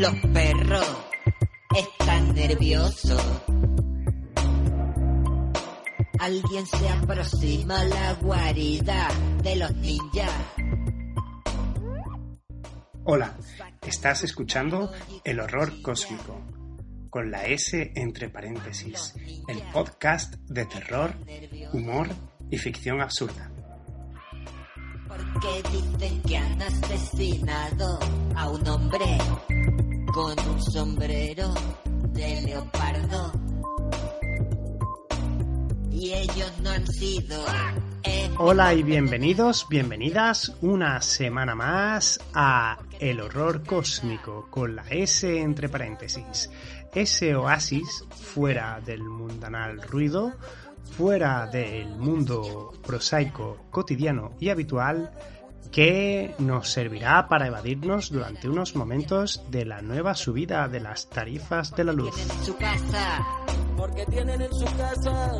Los perros están nerviosos. Alguien se aproxima a la guarida de los ninjas. Hola, estás escuchando El Horror Cósmico, con la S entre paréntesis, el podcast de terror, humor y ficción absurda. Porque dicen que han asesinado a un hombre con un sombrero de leopardo. Y ellos no han sido. Hola y bienvenidos, bienvenidas una semana más a El Horror Cósmico con la S entre paréntesis. Ese oasis fuera del mundanal ruido, fuera del mundo prosaico, cotidiano y habitual que nos servirá para evadirnos durante unos momentos de la nueva subida de las tarifas de la luz. En su casa. Porque tienen en su casa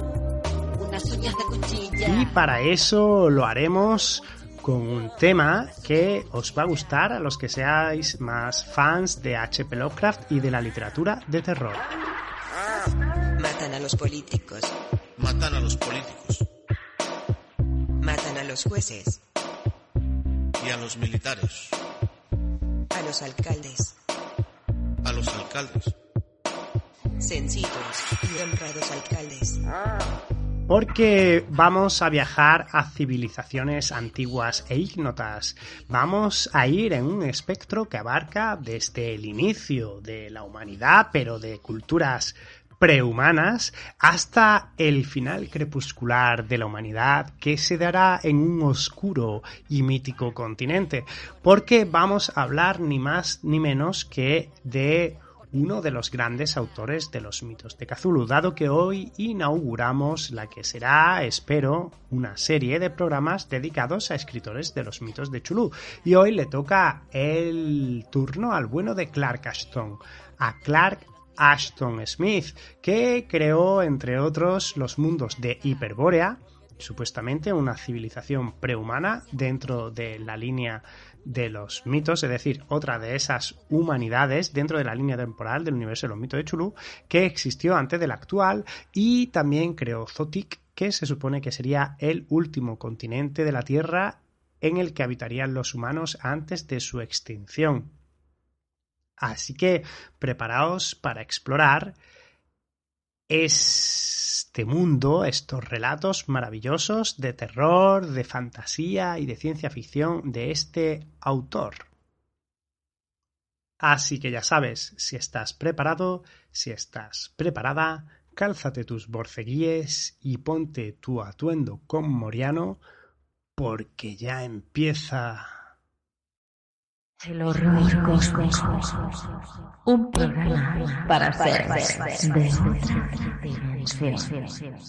unas uñas de cuchilla. Y para eso lo haremos con un tema que os va a gustar a los que seáis más fans de H.P. Lovecraft y de la literatura de terror. Matan a los políticos, Matan a los políticos matan a los jueces, y a los militares, a los alcaldes, a los alcaldes. sencillos y honrados alcaldes. Porque vamos a viajar a civilizaciones antiguas e ignotas. Vamos a ir en un espectro que abarca desde el inicio de la humanidad, pero de culturas prehumanas, hasta el final crepuscular de la humanidad que se dará en un oscuro y mítico continente. Porque vamos a hablar ni más ni menos que de uno de los grandes autores de los mitos de Cthulhu, dado que hoy inauguramos la que será, espero, una serie de programas dedicados a escritores de los mitos de Chulú. Y hoy le toca el turno al bueno de Clark Ashton, a Clark Ashton Smith, que creó, entre otros, los mundos de Hiperbórea, supuestamente una civilización prehumana dentro de la línea de los mitos, es decir, otra de esas humanidades dentro de la línea temporal del universo de los mitos de Chulú, que existió antes del actual, y también creó Zotic, que se supone que sería el último continente de la Tierra en el que habitarían los humanos antes de su extinción. Así que preparaos para explorar este mundo, estos relatos maravillosos de terror, de fantasía y de ciencia ficción de este autor. Así que ya sabes, si estás preparado, si estás preparada, cálzate tus borceguíes y ponte tu atuendo con Moriano, porque ya empieza. El horror cósmico. Un programa para seres de otra dimensión.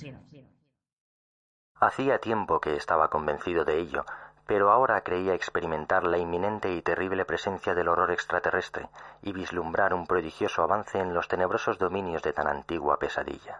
Hacía tiempo que estaba convencido de ello, pero ahora creía experimentar la inminente y terrible presencia del horror extraterrestre y vislumbrar un prodigioso avance en los tenebrosos dominios de tan antigua pesadilla.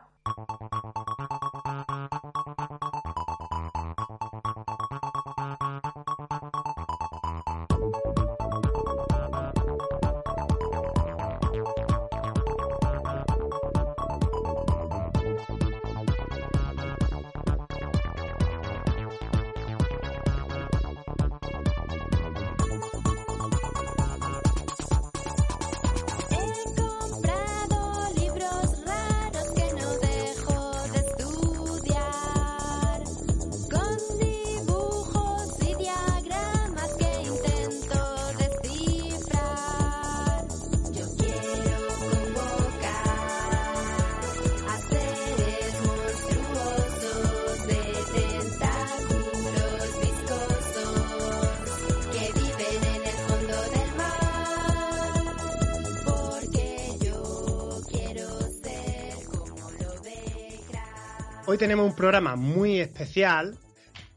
Tenemos un programa muy especial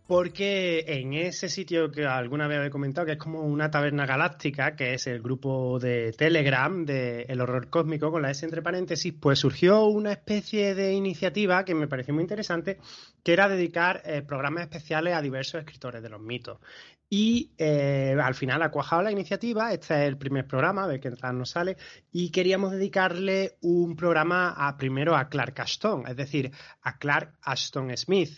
porque en ese sitio que alguna vez he comentado, que es como una taberna galáctica, que es el grupo de Telegram de El Horror Cósmico, con la S entre paréntesis, pues surgió una especie de iniciativa que me pareció muy interesante, que era dedicar eh, programas especiales a diversos escritores de los mitos. Y eh, al final ha cuajado la iniciativa, este es el primer programa, a ver qué tal nos sale, y queríamos dedicarle un programa a, primero a Clark Ashton, es decir, a Clark Ashton Smith.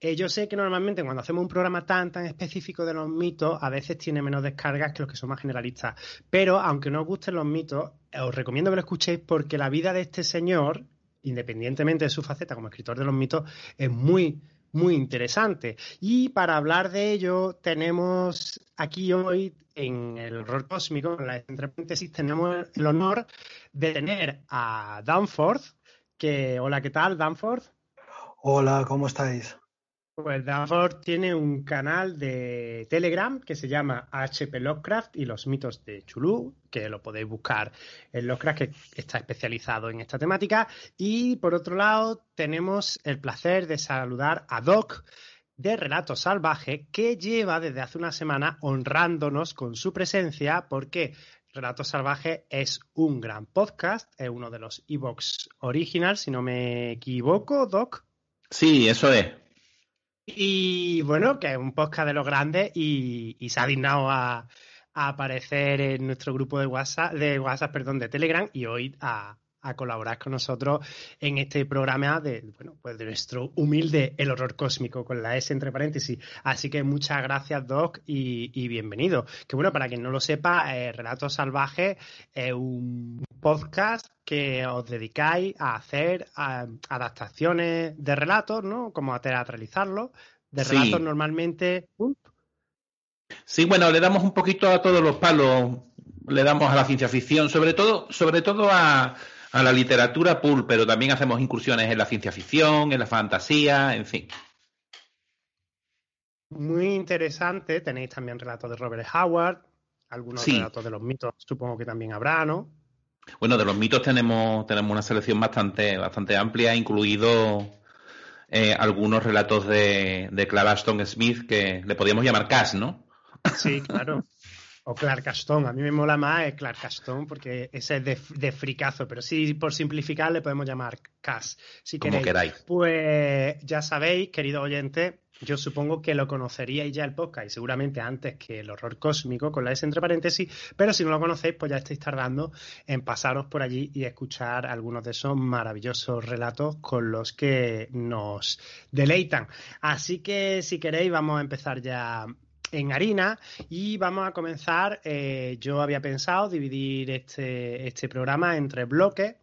Eh, yo sé que normalmente cuando hacemos un programa tan, tan específico de los mitos, a veces tiene menos descargas que los que son más generalistas, pero aunque no os gusten los mitos, os recomiendo que lo escuchéis porque la vida de este señor, independientemente de su faceta como escritor de los mitos, es muy, muy interesante. Y para hablar de ello, tenemos aquí hoy en el horror cósmico, en la entre paréntesis, tenemos el honor de tener a Danforth, que, hola, ¿qué tal, Danforth? Hola, ¿cómo estáis? Pues Danforth tiene un canal de Telegram que se llama HP Lovecraft y los mitos de Chulú, que lo podéis buscar en Lovecraft, que está especializado en esta temática. Y por otro lado, tenemos el placer de saludar a Doc de Relato Salvaje, que lleva desde hace una semana honrándonos con su presencia, porque Relato Salvaje es un gran podcast, es uno de los Evox Originals, si no me equivoco, Doc. Sí, eso es. Y bueno, que es un podcast de los grandes y, se ha dignado a, a aparecer en nuestro grupo de WhatsApp, de WhatsApp, perdón, de Telegram y hoy a, a colaborar con nosotros en este programa de, bueno, pues de nuestro humilde El Horror Cósmico, con la S entre paréntesis. Así que muchas gracias, Doc, y, y bienvenido. Que bueno, para quien no lo sepa, eh, Relatos Salvajes es un podcast que os dedicáis a hacer a- adaptaciones de relatos, ¿no? Como a teatralizarlos, de Sí. relatos normalmente Sí, bueno, le damos un poquito a todos los palos, le damos a la ciencia ficción, sobre todo, sobre todo a, a la literatura pulp, pero también hacemos incursiones en la ciencia ficción, en la fantasía, en fin. muy interesante. Tenéis también relatos de Robert Howard, algunos Sí. relatos de los mitos, supongo que también habrá, ¿no? Bueno, de los mitos tenemos, tenemos una selección bastante, bastante amplia, incluido eh, algunos relatos de, de Clara Aston Smith que le podríamos llamar Cash, ¿no? Sí, claro. O Clark Ashton. A mí me mola más el Clark Ashton porque ese es de, de fricazo. Pero sí, por simplificar, le podemos llamar Cass, si Como queréis. queráis. Pues ya sabéis, querido oyente, yo supongo que lo conoceríais ya el podcast y seguramente antes que el horror cósmico con la S entre paréntesis, pero si no lo conocéis, pues ya estáis tardando en pasaros por allí y escuchar algunos de esos maravillosos relatos con los que nos deleitan. Así que si queréis, vamos a empezar ya en harina y vamos a comenzar. eh, yo había pensado dividir este, este programa entre bloques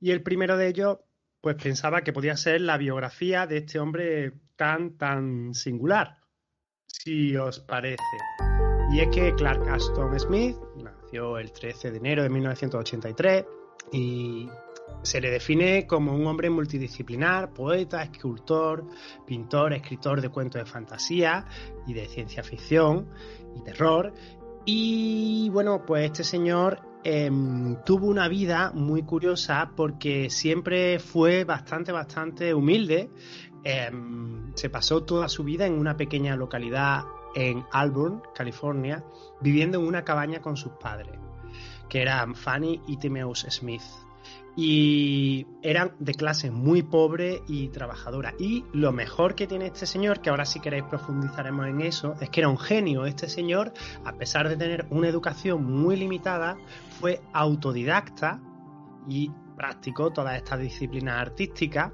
y el primero de ellos, pues pensaba que podía ser la biografía de este hombre tan, tan singular, si os parece. Y es que Clark Aston Smith nació el 13 de enero de 1983 y se le define como un hombre multidisciplinar, poeta, escultor, pintor, escritor de cuentos de fantasía y de ciencia ficción y terror. Y bueno, pues este señor em, tuvo una vida muy curiosa porque siempre fue bastante, bastante humilde. Em, se pasó toda su vida en una pequeña localidad en Auburn, California, viviendo en una cabaña con sus padres, que eran Fanny y Timeus Smith y eran de clase muy pobre y trabajadora. Y lo mejor que tiene este señor, que ahora si queréis profundizaremos en eso, es que era un genio. Este señor, a pesar de tener una educación muy limitada, fue autodidacta y practicó todas estas disciplinas artísticas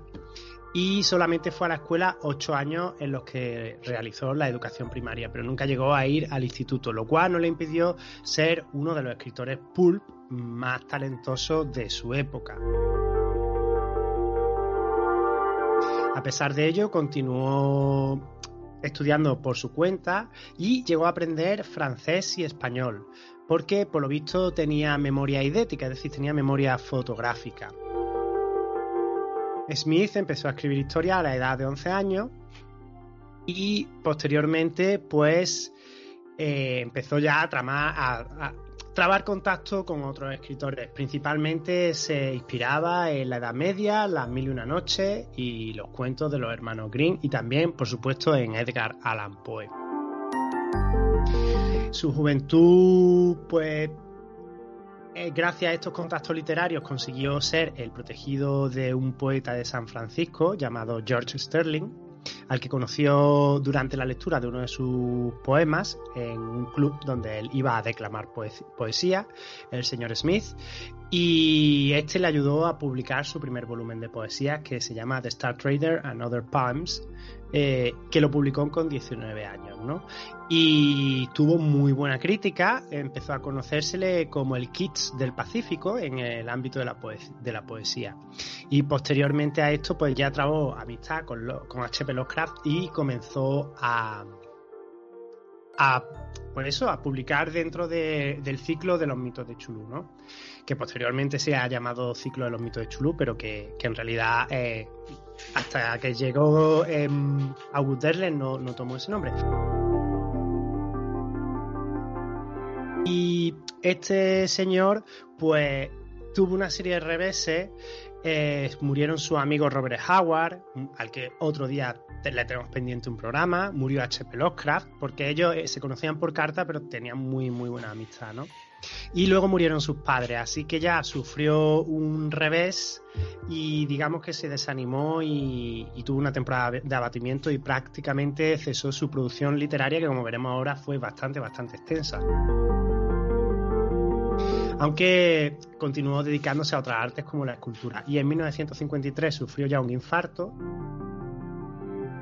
y solamente fue a la escuela ocho años en los que realizó la educación primaria, pero nunca llegó a ir al instituto, lo cual no le impidió ser uno de los escritores pulp más talentosos de su época. A pesar de ello, continuó estudiando por su cuenta y llegó a aprender francés y español, porque por lo visto tenía memoria idética, es decir, tenía memoria fotográfica. Smith empezó a escribir historia a la edad de 11 años y posteriormente pues eh, empezó ya a, tramar, trabar contacto con otros escritores. Principalmente se inspiraba en la Edad Media, las Mil y una Noches y los cuentos de los hermanos Green y también, por supuesto, en Edgar Allan Poe. Su juventud, pues, eh, gracias a estos contactos literarios consiguió ser el protegido de un poeta de San Francisco llamado George Sterling, al que conoció durante la lectura de uno de sus poemas en un club donde él iba a declamar poes- poesía, el señor Smith, y este le ayudó a publicar su primer volumen de poesía que se llama The Star Trader and Other Poems, eh, que lo publicó con 19 años, ¿no? Y tuvo muy buena crítica, empezó a conocérsele como el Keats del Pacífico en el ámbito de la, poesía. Y posteriormente a esto, pues ya trabó amistad con H.P. Lovecraft y comenzó a, a por eso, a publicar dentro de- del ciclo de los mitos de Chulú, ¿no? Que posteriormente se ha llamado ciclo de los mitos de Chulú, pero que, que en realidad eh, hasta que llegó eh, August no, no tomó ese nombre. Y este señor, pues, tuvo una serie de reveses. Eh, murieron sus amigos Robert Howard, al que otro día le tenemos pendiente un programa. Murió H.P. Lovecraft, porque ellos eh, se conocían por carta, pero tenían muy, muy buena amistad, ¿no? Y luego murieron sus padres, así que ya sufrió un revés y digamos que se desanimó y, y tuvo una temporada de abatimiento y prácticamente cesó su producción literaria, que como veremos ahora fue bastante, bastante extensa aunque continuó dedicándose a otras artes como la escultura. Y en 1953 sufrió ya un infarto,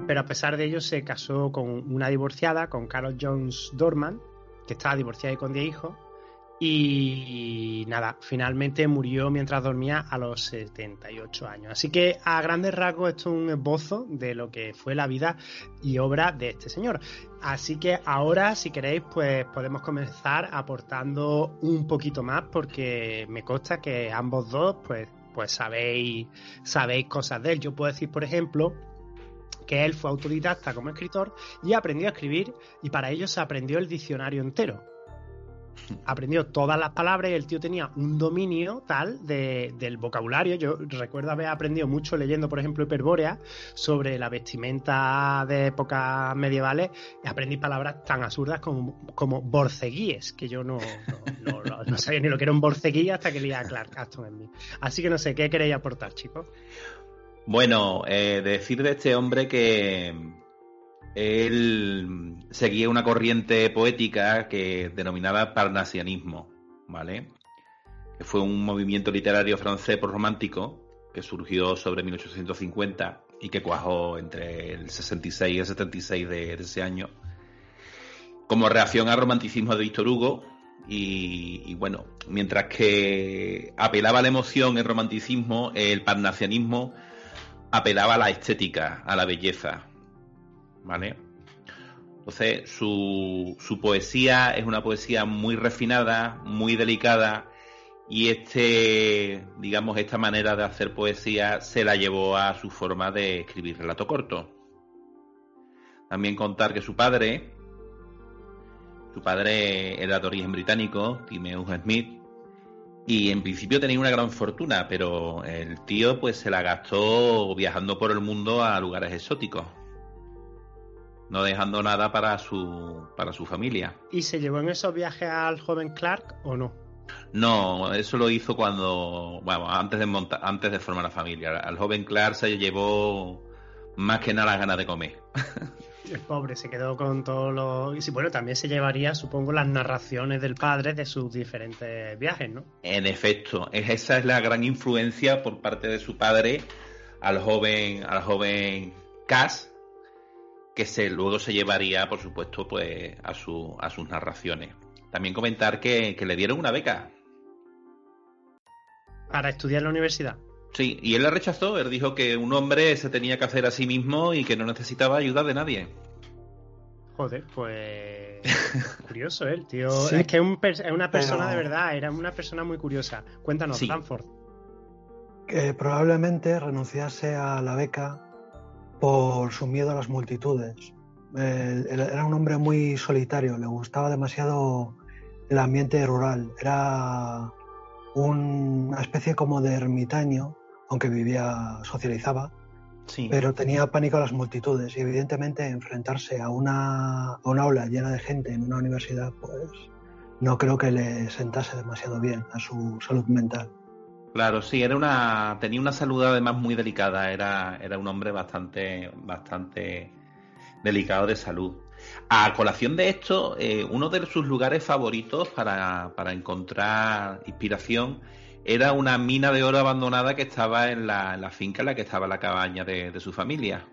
pero a pesar de ello se casó con una divorciada, con Carol Jones Dorman, que estaba divorciada y con 10 hijos. Y, nada, finalmente murió mientras dormía a los 78 años. Así que a grandes rasgos esto es un esbozo de lo que fue la vida y obra de este señor. Así que ahora, si queréis, pues podemos comenzar aportando un poquito más, porque me consta que ambos dos, pues, pues sabéis, sabéis cosas de él. Yo puedo decir, por ejemplo, que él fue autodidacta como escritor y aprendió a escribir, y para ello se aprendió el diccionario entero aprendió todas las palabras y el tío tenía un dominio tal de, del vocabulario. Yo recuerdo haber aprendido mucho leyendo, por ejemplo, Hiperbórea sobre la vestimenta de épocas medievales aprendí palabras tan absurdas como, como borceguíes, que yo no, no, no- no- no sabía ni lo que era un borceguí hasta que leía a Clark Aston en mí. Así que no sé, ¿qué queréis aportar, chicos? Bueno, eh, decir de este hombre que él seguía una corriente poética que denominaba parnasianismo, ¿vale? Que fue un movimiento literario francés romántico que surgió sobre 1850 y que cuajó entre el 66 y el 76 de, de ese año como reacción al romanticismo de Víctor Hugo y, y bueno, mientras que apelaba a la emoción el romanticismo, el parnasianismo apelaba a la estética, a la belleza, ¿vale? Entonces, su, su poesía es una poesía muy refinada, muy delicada, y este, digamos, esta manera de hacer poesía se la llevó a su forma de escribir relato corto. También contar que su padre, su padre era de origen británico, Timeus Smith, y en principio tenía una gran fortuna, pero el tío pues se la gastó viajando por el mundo a lugares exóticos, no dejando nada para su para su familia. ¿Y se llevó en esos viajes al joven Clark o no? No, eso lo hizo cuando, bueno, antes de monta- antes de formar la familia. Al joven Clark se llevó más que nada las ganas de comer. El pobre se quedó con todos los... Y sí, bueno, también se llevaría, supongo, las narraciones del padre de sus diferentes viajes, ¿no? En efecto, es- esa es la gran influencia por parte de su padre al joven, al joven Cass, que se, luego se llevaría, por supuesto, pues a, su, a sus narraciones. También comentar que, que le dieron una beca. Para estudiar en la universidad. Sí, y él la rechazó. Él dijo que un hombre se tenía que hacer a sí mismo y que no necesitaba ayuda de nadie. Joder, pues... curioso, ¿eh? El tío... Sí, es que es, un per- es una persona pero- de verdad, era una persona muy curiosa. Cuéntanos, Sí. Stanford. que probablemente renunciase a la beca por su miedo a las multitudes. Él era un hombre muy solitario, le gustaba demasiado el ambiente rural. Era un- una especie como de ermitaño, aunque vivía, socializaba, Sí. pero tenía pánico a las multitudes y evidentemente enfrentarse a una, a una aula llena de gente en una universidad, pues no creo que le sentase demasiado bien a su salud mental. Claro, sí, era una, tenía una salud además muy delicada, era, era un hombre bastante, bastante delicado de salud. A colación de esto, eh, uno de sus lugares favoritos para, para encontrar inspiración era una mina de oro abandonada que estaba en la, en la finca en la que estaba la cabaña de, de su familia.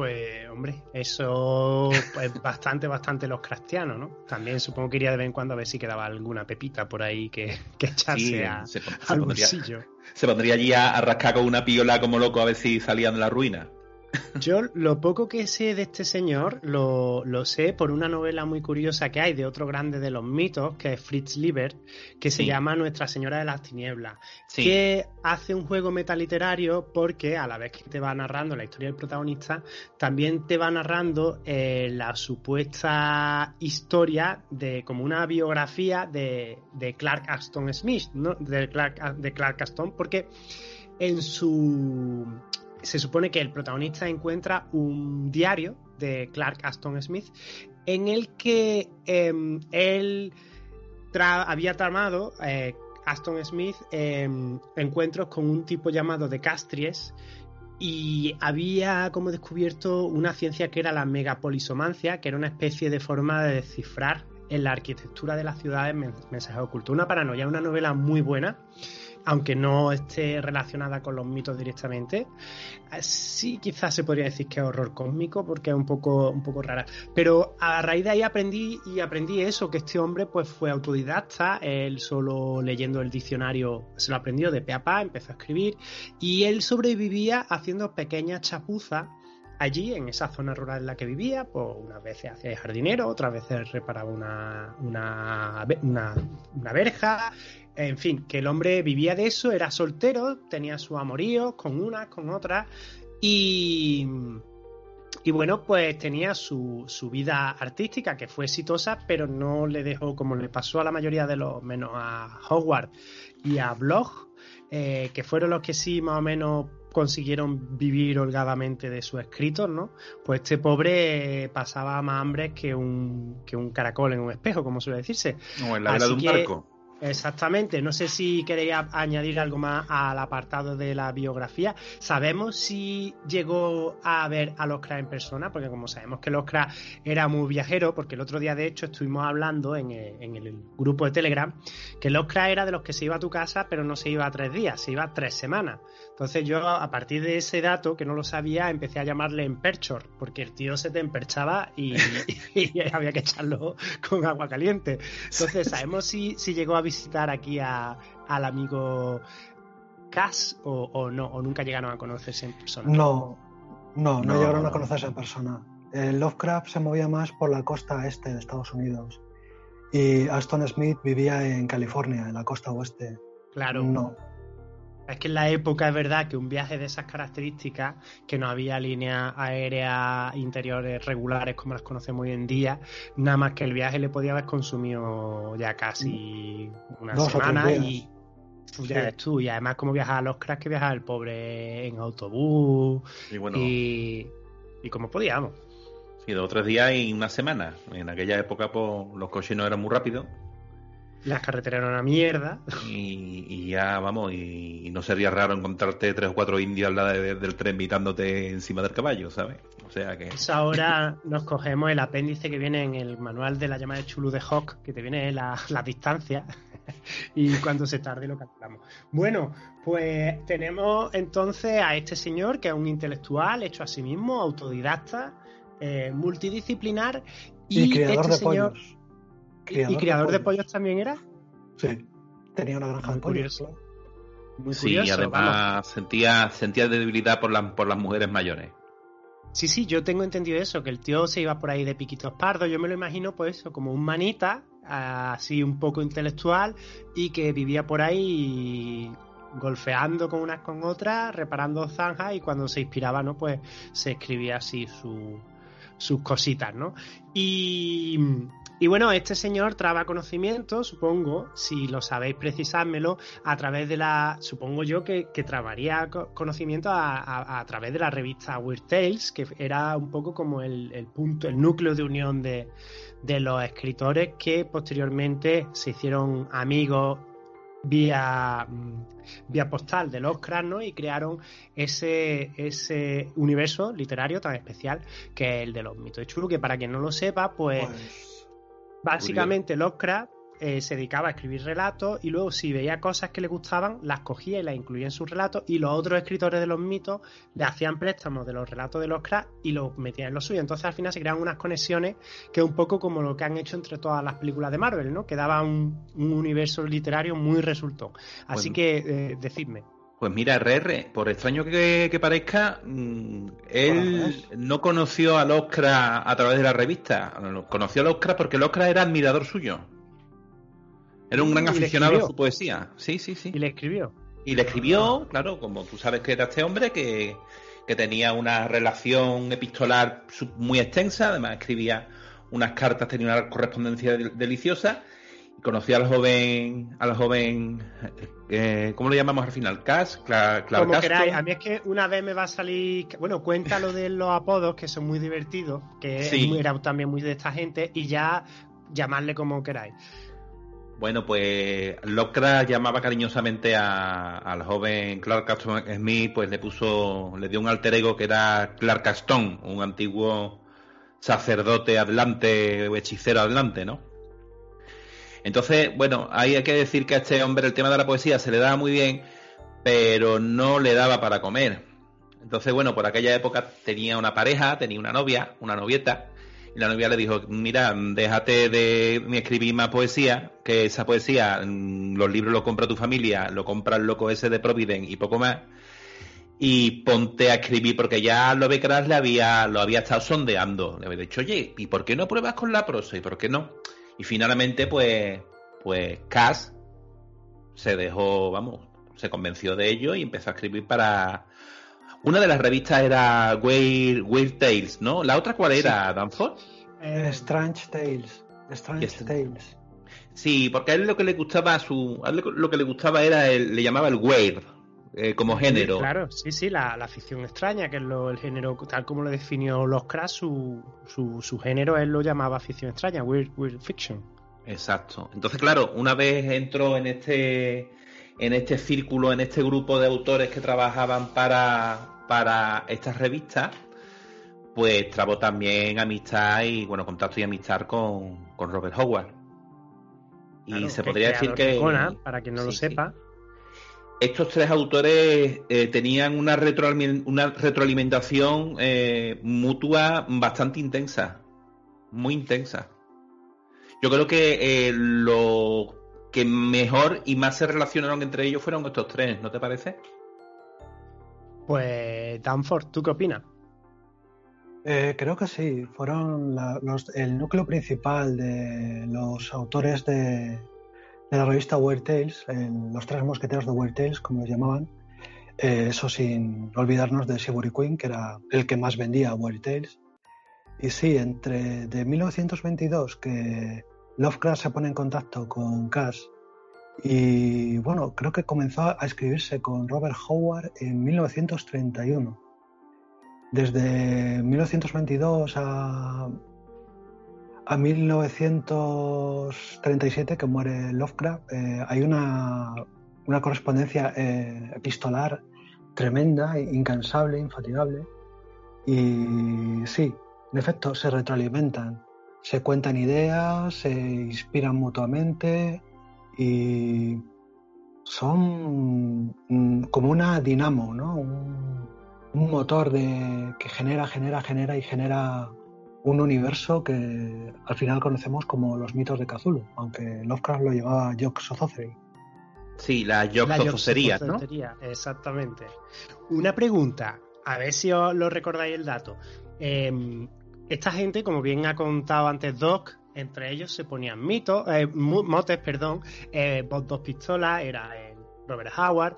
Pues, hombre, eso es bastante, bastante los cristianos, ¿no? También supongo que iría de vez en cuando a ver si quedaba alguna pepita por ahí que, que echarse Sí, a- se, pon- se al pondría, bolsillo. se pondría allí a, a rascar con una piola como loco a ver si salían de la ruina. Yo lo poco que sé de este señor lo, lo sé por una novela muy curiosa que hay de otro grande de los mitos, que es Fritz Lieber, que se Sí. llama Nuestra Señora de las Tinieblas, Sí. que hace un juego metaliterario porque a la vez que te va narrando la historia del protagonista, también te va narrando eh, la supuesta historia de como una biografía de, de Clark Aston Smith, ¿no? De Clark, de Clark Aston, porque en su se supone que el protagonista encuentra un diario de Clark Aston Smith en el que em, él había tramado eh, Aston Smith em, encuentros con un tipo llamado de Castries y había como descubierto una ciencia que era la megapolisomancia, que era una especie de forma de descifrar en la arquitectura de las ciudades men- mensajes ocultos. Una paranoia, una novela muy buena, aunque no esté relacionada con los mitos directamente. Eh, Sí, quizás se podría decir que es horror cósmico, porque es un poco, un poco rara. Pero a raíz de ahí aprendí y aprendí eso, que este hombre pues fue autodidacta, él solo leyendo el diccionario se lo aprendió de pe a pa, empezó a escribir, y él sobrevivía haciendo pequeñas chapuzas allí, en esa zona rural en la que vivía, pues unas veces hacía jardinero, otras veces reparaba una, una, una, verja, en fin, que el hombre vivía de eso, era soltero, tenía sus amoríos con unas, con otras, y, y bueno, pues tenía su, su vida artística que fue exitosa, pero no le dejó, como le pasó a la mayoría de los, menos a Howard y a Bloch, eh, que fueron los que sí más o menos consiguieron vivir holgadamente de sus escritos, ¿no? Pues este pobre eh, pasaba más hambre que un, que un caracol en un espejo, como suele decirse. O en la vela de un barco. Exactamente, no sé si queréis añadir algo más al apartado de la biografía. ¿Sabemos si llegó a ver a Lovecraft en persona? Porque como sabemos que Lovecraft era muy viajero, porque el otro día de hecho estuvimos hablando en el, en el grupo de Telegram, que Lovecraft era de los que se iba a tu casa, pero no se iba a tres días, se iba a tres semanas. Entonces yo a partir de ese dato, que no lo sabía, empecé a llamarle emperchor, porque el tío se te emperchaba y, y había que echarlo con agua caliente. Entonces, ¿sabemos si, si llegó a visitar aquí a- al amigo Cass o, o no? ¿O nunca llegaron a conocerse en persona? No, no, no, No, llegaron a conocerse en persona. Eh, Lovecraft se movía más por la costa este de Estados Unidos y Aston Smith vivía en California, en la costa oeste. Claro. No, Es que en la época es verdad que un viaje de esas características, que no había líneas aéreas interiores regulares como las conocemos hoy en día, nada más que el viaje le podía haber consumido ya casi una semana y ya Sí. ves tú, y además como viajaba a los cracks que viajaba el pobre en autobús Y bueno, y, y como podíamos. sí, dos o tres días y una semana. En aquella época pues, los coches no eran muy rápidos Las carreteras eran una mierda. y, y ya, vamos, y, y no sería raro encontrarte tres o cuatro indios al lado de- del tren invitándote encima del caballo, ¿sabes? O sea que... Pues ahora nos cogemos el apéndice que viene en el manual de la llamada de Chulu de Hawk, que te viene la, la distancia y cuando se tarde lo calculamos. Bueno, pues tenemos entonces a este señor que es un intelectual hecho a sí mismo, autodidacta, eh, multidisciplinar y, y, criador este de señor pollos. Y, y criador de pollos también era. Sí, tenía una granja Muy de pollos. curioso. Muy Sí, y curioso, además vamos. sentía, sentía debilidad por, las por las mujeres mayores. Sí, sí, yo tengo entendido eso, que el tío se iba por ahí de piquitos pardos. Yo me lo imagino, pues, eso, como un manita, así un poco intelectual, y que vivía por ahí golfeando con unas con otras, reparando zanjas, y cuando se inspiraba, ¿no? Pues se escribía así su- sus cositas, ¿no? Y, y bueno, este señor traba conocimiento, supongo, si lo sabéis precisármelo, a través de la, supongo yo que, que trabaría co- conocimiento a, a- través de la revista Weird Tales, que era un poco como el, el punto, el núcleo de unión de, de los escritores que posteriormente se hicieron amigos vía, mm, vía postal de Lovecraft, ¿no? Y crearon ese, ese universo literario tan especial que es el de los mitos de Chulu, que para quien no lo sepa, pues, Pues, básicamente Lovecraft eh, se dedicaba a escribir relatos y luego si veía cosas que le gustaban, las cogía y las incluía en sus relatos y los otros escritores de los mitos le hacían préstamos de los relatos de Lovecraft y los metían en los suyos. Entonces al final se crean unas conexiones que es un poco como lo que han hecho entre todas las películas de Marvel, ¿no? Que daba un, un universo literario muy resultón. Así Bueno. que eh, decidme. Pues mira, RR, por extraño que, que parezca, mm, él no conoció al Oscar a través de la revista. Conoció al Oscar porque el Oscar era admirador suyo. Era un gran aficionado a su poesía. Sí, sí, sí. Y le escribió. Y le escribió, claro, como tú sabes que era este hombre, que, que tenía una relación epistolar muy extensa, además escribía unas cartas, tenía una correspondencia del- deliciosa, y conoció al joven, al joven, eh, ¿cómo lo llamamos al final? Cas, Cla- Clark Como queráis. A mí es que una vez me va a salir. Bueno, cuenta lo de los apodos, que son muy divertidos, que Sí. era también muy de esta gente, y ya llamarle como queráis. Bueno, pues Lovecraft llamaba cariñosamente a- al joven Clark Aston Smith, pues le puso, le dio un alter ego que era Clark Aston, un antiguo sacerdote adelante o hechicero adelante, ¿no? Entonces, bueno, ahí hay que decir que a este hombre el tema de la poesía se le daba muy bien, pero no le daba para comer. Entonces, bueno, por aquella época tenía una pareja, tenía una novia, una novieta, y la novia le dijo, mira, déjate de escribir más poesía, que esa poesía, mm, los libros los compra tu familia, lo compra el loco ese de Providence y poco más, y ponte a escribir, porque ya Lovecraft le había, lo había estado sondeando, le había dicho, oye, ¿y por qué no pruebas con la prosa? ¿Y por qué no? Y finalmente, pues, pues Cass se dejó, vamos, se convenció de ello y empezó a escribir para... Una de las revistas era Weird, Weird Tales, ¿no? ¿La otra cuál era, Danforth? eh, Strange Tales. Strange Yes. Tales. Sí, porque a él lo que le gustaba, a su, a él lo que le gustaba era, el, le llamaba el weird, eh, como género. Claro, sí, sí, la, la ficción extraña, que es lo, el género, tal como lo definió los Crash, su, su, su género él lo llamaba ficción extraña, weird, weird fiction. Exacto. Entonces, claro, una vez entró en este en este círculo, en este grupo de autores que trabajaban para, para estas revistas, pues trabó también amistad y, bueno, contacto y amistad con, con Robert Howard. Y Claro, se podría decir que... Conan, para quien no lo sí. Estos tres autores eh, tenían una, retroalimentación eh, mutua bastante intensa, muy intensa. Yo creo que eh, lo que mejor y más se relacionaron entre ellos fueron estos tres, ¿no te parece? Pues, Danforth, ¿tú qué opinas? Eh, creo que sí, fueron la- los- el núcleo principal de los autores de, de la revista Weird Tales, los tres mosqueteros de Weird Tales, como los llamaban. Eh, eso sin olvidarnos de Seabury Queen, que era el que más vendía Weird Tales. Y sí, entre de 1922 que Lovecraft se pone en contacto con Cass y bueno, creo que comenzó a escribirse con Robert Howard en 1931. Desde 1922 a, a 1937, que muere Lovecraft, eh, hay una, una correspondencia eh, epistolar tremenda, incansable, infatigable. Y sí, en efecto, se retroalimentan, se cuentan ideas, se inspiran mutuamente y son mm, como una dinamo, ¿no? Un, motor que genera, genera, genera y genera un universo que al final conocemos como los mitos de Cthulhu, aunque Lovecraft lo llamaba Jock Sothothery. Sí, la La yoxofosería, ¿no? Exactamente. Una pregunta, a ver si os lo recordáis el dato. Eh, esta gente, como bien ha contado antes Doc, entre ellos se ponían mitos, eh, motes, perdón, eh, Bob Dos Pistolas, era eh, Robert Howard,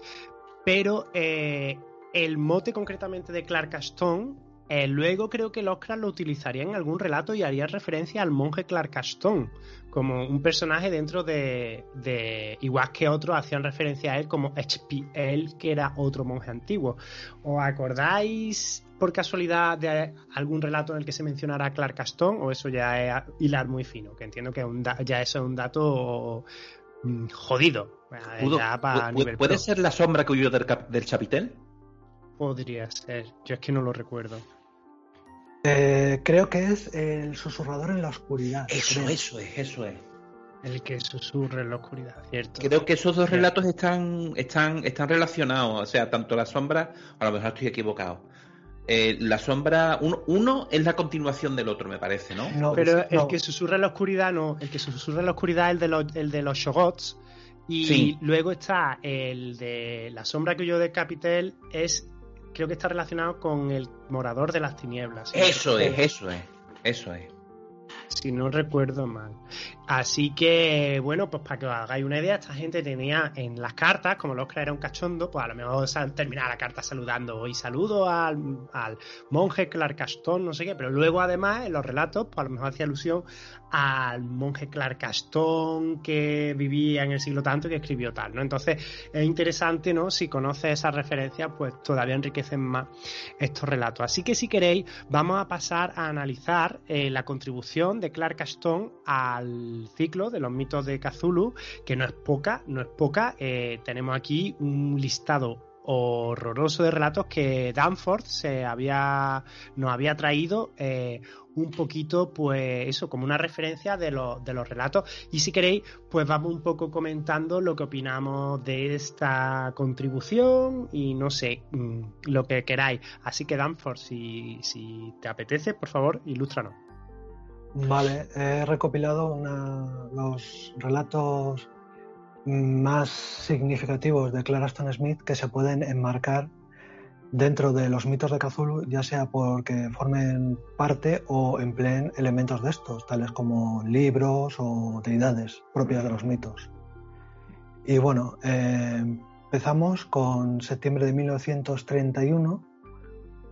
pero eh, el mote concretamente de Clark Ashton, eh, luego creo que Lovecraft lo utilizaría en algún relato y haría referencia al monje Clark Ashton como un personaje dentro de, de- igual que otros hacían referencia a él como HP, él que era otro monje antiguo. ¿Os acordáis por casualidad de algún relato en el que se mencionara a Clark Ashton o eso ya es hilar muy fino? Que entiendo que un ya eso es un dato mm, jodido. ¿Pudo- Ya para pu- nivel ¿Puede ser la sombra que huyó del, del chapitel? Podría ser. Yo es que no lo recuerdo. Eh, creo que es el susurrador en la oscuridad. creo. eso es, eso es. El que susurra en la oscuridad, ¿cierto? Creo que esos dos relatos están, están, están relacionados. O sea, tanto la sombra, a lo mejor estoy equivocado. Eh, la sombra, uno, uno es la continuación del otro, me parece, ¿no? No, Pero el no. que susurra en la oscuridad no. El que susurra en la oscuridad es el de los, el de los Shogots. Y Sí. luego está el de la sombra que yo de Capitel es creo que está relacionado con el morador de las tinieblas. Eso es, eso es, eso es. Si no recuerdo mal. Así que, bueno, pues para que os hagáis una idea, esta gente tenía en las cartas, como Oscar era un cachondo, pues a lo mejor terminaba la carta saludando hoy saludo al, al monje Clark Ashton, no sé qué, pero luego además en los relatos, pues a lo mejor hacía alusión al monje Clark Ashton que vivía en el siglo tanto y que escribió tal, ¿no? Entonces es interesante, ¿no? Si conoces esas referencias, pues todavía enriquecen más estos relatos. Así que si queréis, vamos a pasar a analizar eh, la contribución de Clark Ashton al ciclo de los mitos de Cthulhu, que no es poca, no es poca. Eh, tenemos aquí un listado horroroso de relatos que Danforth se había nos había traído eh, un poquito pues eso como una referencia de los de los relatos. Y si queréis pues vamos un poco comentando lo que opinamos de esta contribución y no sé mm, lo que queráis. Así que Danforth si, si te apetece por favor ilústranos Vale, he recopilado los relatos más significativos de Clara Stone Smith que se pueden enmarcar dentro de los mitos de Cthulhu, ya sea porque formen parte o empleen elementos de estos, tales como libros o deidades propias de los mitos. Y bueno, eh, empezamos con septiembre de 1931,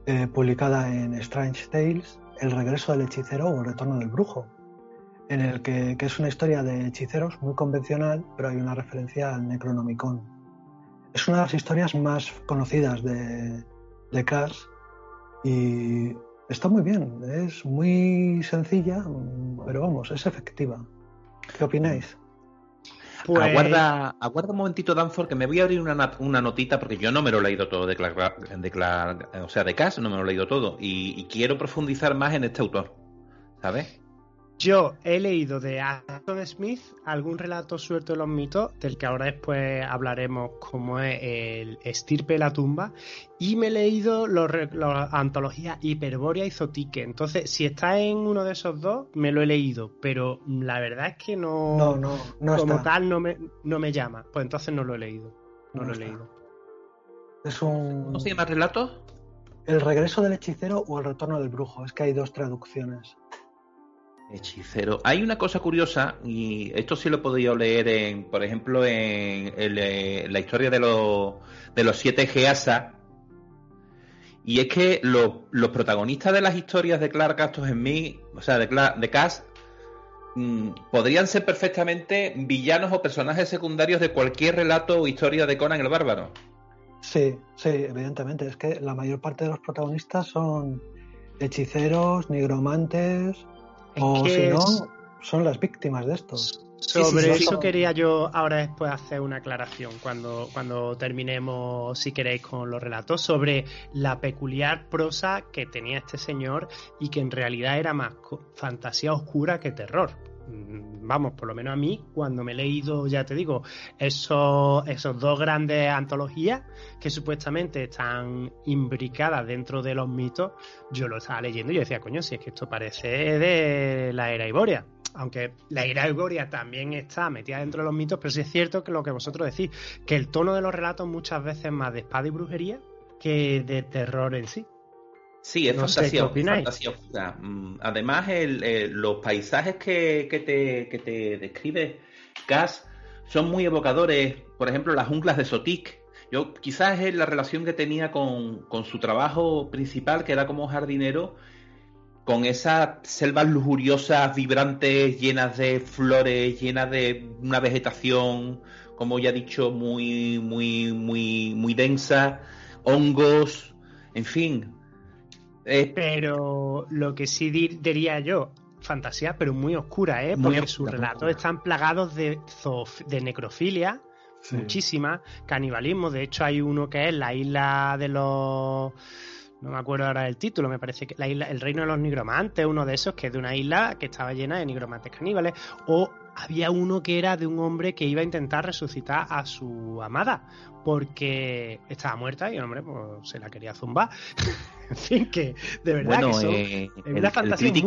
eh, publicada en Strange Tales, El regreso del hechicero o El retorno del brujo, en el que, es una historia de hechiceros muy convencional, pero hay una referencia al Necronomicon. Es una de las historias más conocidas de, de Cass y está muy bien, es muy sencilla, pero vamos, es efectiva. ¿Qué opináis? Pues- Aguarda, aguarda un momentito, Danforth, que me voy a abrir una, una notita porque yo no me lo he leído todo de Clark, o sea, de Cass, no me lo he leído todo y quiero profundizar más en este autor, ¿sabes? Yo he leído de Aston Smith algún relato suelto de los mitos, del que ahora después hablaremos, como es el Estirpe de la tumba, y me he leído las antologías Hiperbórea y Zotique. Entonces, si está en uno de esos dos, me lo he leído, pero la verdad es que no, No, no, no como está. tal no me, no me llama. Pues entonces no lo he leído. No, No lo he está. leído. Es un... ¿Cómo se llama el relato? El regreso del hechicero o el retorno del brujo, es que hay dos traducciones. Hechicero. Hay una cosa curiosa, y esto sí lo he podido leer, en, por ejemplo, en, eh, la historia de los, de los siete Geasa. Y es que lo- los protagonistas de las historias de Clark Castos en mí, o sea, de, Cla- de Cass, mm, podrían ser perfectamente villanos o personajes secundarios de cualquier relato o historia de Conan el Bárbaro. Sí, sí, evidentemente. Es que la mayor parte de los protagonistas son hechiceros, nigromantes, Es o si no, es- son las víctimas de estos. Sobre sí, sí. eso quería yo ahora después hacer una aclaración cuando, cuando terminemos, si queréis, con los relatos sobre la peculiar prosa que tenía este señor y que en realidad era más co- fantasía oscura que terror. Mm, Vamos, por lo menos a mí, cuando me he leído, ya te digo, esos, esos dos grandes antologías que supuestamente están imbricadas dentro de los mitos, yo lo estaba leyendo y yo decía, coño, si es que esto parece de la era Iboria aunque la ira Iboria también está metida dentro de los mitos, pero sí es cierto que lo que vosotros decís, que el tono de los relatos muchas veces es más de espada y brujería que de terror en sí. Sí, es No fantasía, oscura. Mm, Además, el- el- los paisajes que, que te, que te describe Cass son muy evocadores. Por ejemplo, las junglas de Sotik. Yo quizás es la relación que tenía con, con su trabajo principal, que era como jardinero, con esas selvas lujuriosas, vibrantes, llenas de flores, llenas de una vegetación, como ya he dicho, muy, muy, muy, muy densa, hongos, en fin. Eh, Pero lo que sí dir- diría yo, fantasía, pero muy oscura, ¿eh? Porque sus relatos están plagados de, zoof- de necrofilia, Sí. muchísima, canibalismo. De hecho, hay uno que es la isla de los. No me acuerdo ahora del título, me parece que la isla, el reino de los nigromantes, uno de esos, que es de una isla que estaba llena de nigromantes caníbales. O había uno que era de un hombre que iba a intentar resucitar a su amada, porque estaba muerta y el hombre pues, se la quería zumbar. en fin, que de verdad Bueno, que son- eh, es el, una el fantasía muy,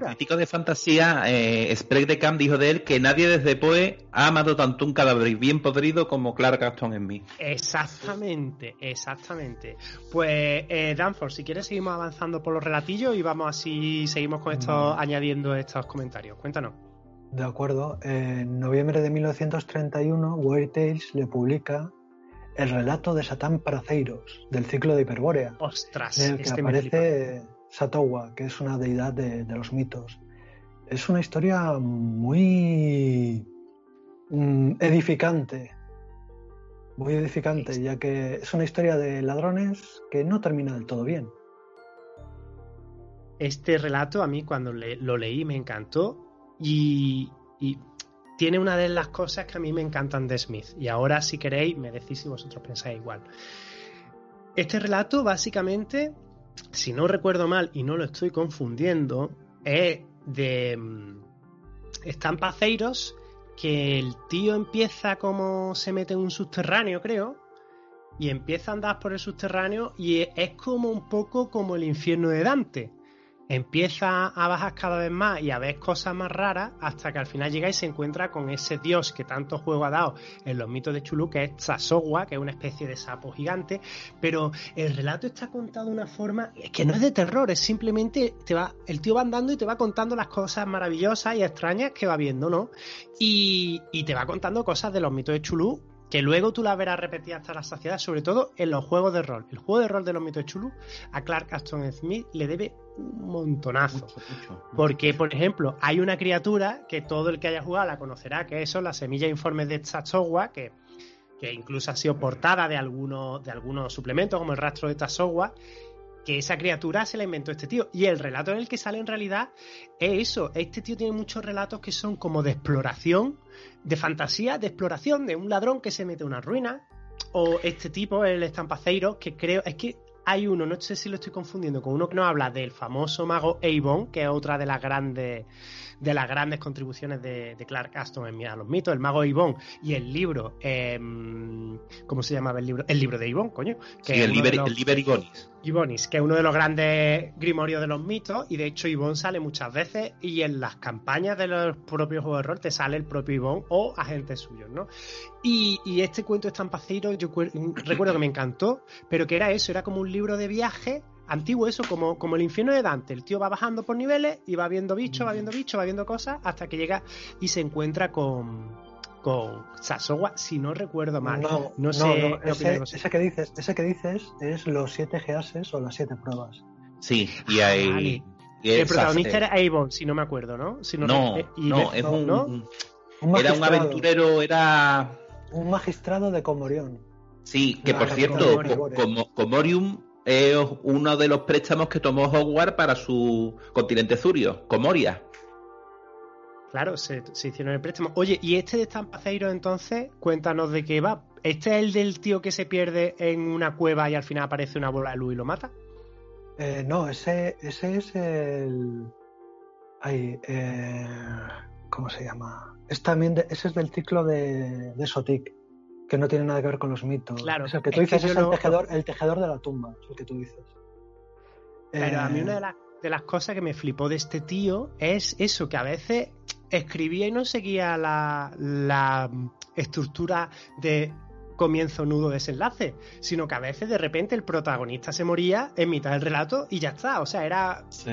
crítico, el de fantasía, eh, Sprague de Camp, dijo de él que nadie desde Poe ha amado tanto un cadáver bien podrido como Clark Aston en mí. Exactamente, exactamente. Pues, eh, Danforth, si quieres seguimos avanzando por los relatillos y vamos así, seguimos con esto, Mm. añadiendo estos comentarios. Cuéntanos. De acuerdo. En noviembre de 1931, Weird Tales le publica el relato de Satán Paraceiros, del ciclo de Hiperbórea, Ostras, en el que este aparece Satowa, que es una deidad de, de los mitos. Es una historia muy mm, edificante, muy edificante, ya que es una historia de ladrones que no termina del todo bien. Este relato a mí cuando le- lo leí me encantó y, tiene una de las cosas que a mí me encantan de Smith. Y ahora si queréis me decís si vosotros pensáis igual. Este relato básicamente, si no recuerdo mal y no lo estoy confundiendo, es de mm, estampaceiros que el tío empieza como se mete en un subterráneo, creo, y empieza a andar por el subterráneo y es como un poco como el infierno de Dante. Empieza a bajar cada vez más y a ver cosas más raras hasta que al final llega y se encuentra con ese dios que tanto juego ha dado en los mitos de Chulú, que es Tsasowa, que es una especie de sapo gigante. Pero el relato está contado de una forma que no es de terror, es simplemente te va, el tío va andando y te va contando las cosas maravillosas y extrañas que va viendo, ¿no? Y, y te va contando cosas de los mitos de Chulú que luego tú las verás repetidas hasta la saciedad, sobre todo en los juegos de rol. El juego de rol de los mitos de Chulú a Clark Aston Smith le debe un montonazo. Mucho, mucho. Porque, por ejemplo, hay una criatura que todo el que haya jugado la conocerá, que son las semillas informes de Tsachowa, que, que incluso ha sido portada de algunos, de algunos suplementos, como el rastro de Tsachowa, que esa criatura se la inventó este tío. Y el relato en el que sale en realidad es eso. Este tío tiene muchos relatos que son como de exploración, de fantasía, de exploración, de un ladrón que se mete a una ruina. O este tipo, el estampaceiro, que creo, es que hay uno, no sé si lo estoy confundiendo, con uno que nos habla del famoso mago Avon, que es otra de las grandes de las grandes contribuciones de, de Clark Aston en a los mitos, el mago Avon y el libro, eh, ¿cómo se llamaba el libro? El libro de Avon, coño. Sí, es el, Liber, los- el. Ibonis, que es uno de los grandes grimorios de los mitos, y de hecho Ivonne sale muchas veces, y en las campañas de los propios juegos de rol te sale el propio Ivonne o agentes suyos, ¿no? Y, y este cuento de Estampaciro yo cuer- recuerdo que me encantó, pero que era eso, era como un libro de viaje antiguo, eso, como, como el infierno de Dante. El tío va bajando por niveles y va viendo bichos, va viendo bichos, va viendo cosas, hasta que llega y se encuentra con con Sasowa, si no recuerdo mal. No, No, sé no, no, ese, que dices, ese que dices es los siete GASes o las siete pruebas. Sí, y hay. Vale. y El protagonista era Avon, si no me acuerdo, ¿no? Si No, re- y no, de- es un. ¿no? Un Era un aventurero, era. un magistrado de Comorión. Sí, que Ah, por cierto, Comorium. co- como Comorium es uno de los préstamos que tomó Hogwarts para su continente Zurio, Comoria. Claro, se, se hicieron el préstamo. Oye, ¿y este de Estampaceiro entonces? Cuéntanos de qué va. ¿Este es el del tío que se pierde en una cueva y al final aparece una bola de luz y lo mata? Eh, no, ese, ese es el. Ay, eh, ¿Cómo se llama? Es también de- ese es del ciclo de, de Sotik, que no tiene nada que ver con los mitos. Claro, es el que tú es que dices, yo es el no- tejedor, el tejedor de la tumba, es el que tú dices. Pero a mí Eh, una de las, de las cosas que me flipó de este tío es eso, que a veces escribía y no seguía la, la estructura de comienzo, nudo, desenlace, sino que a veces de repente el protagonista se moría en mitad del relato y ya está. O sea, era sí.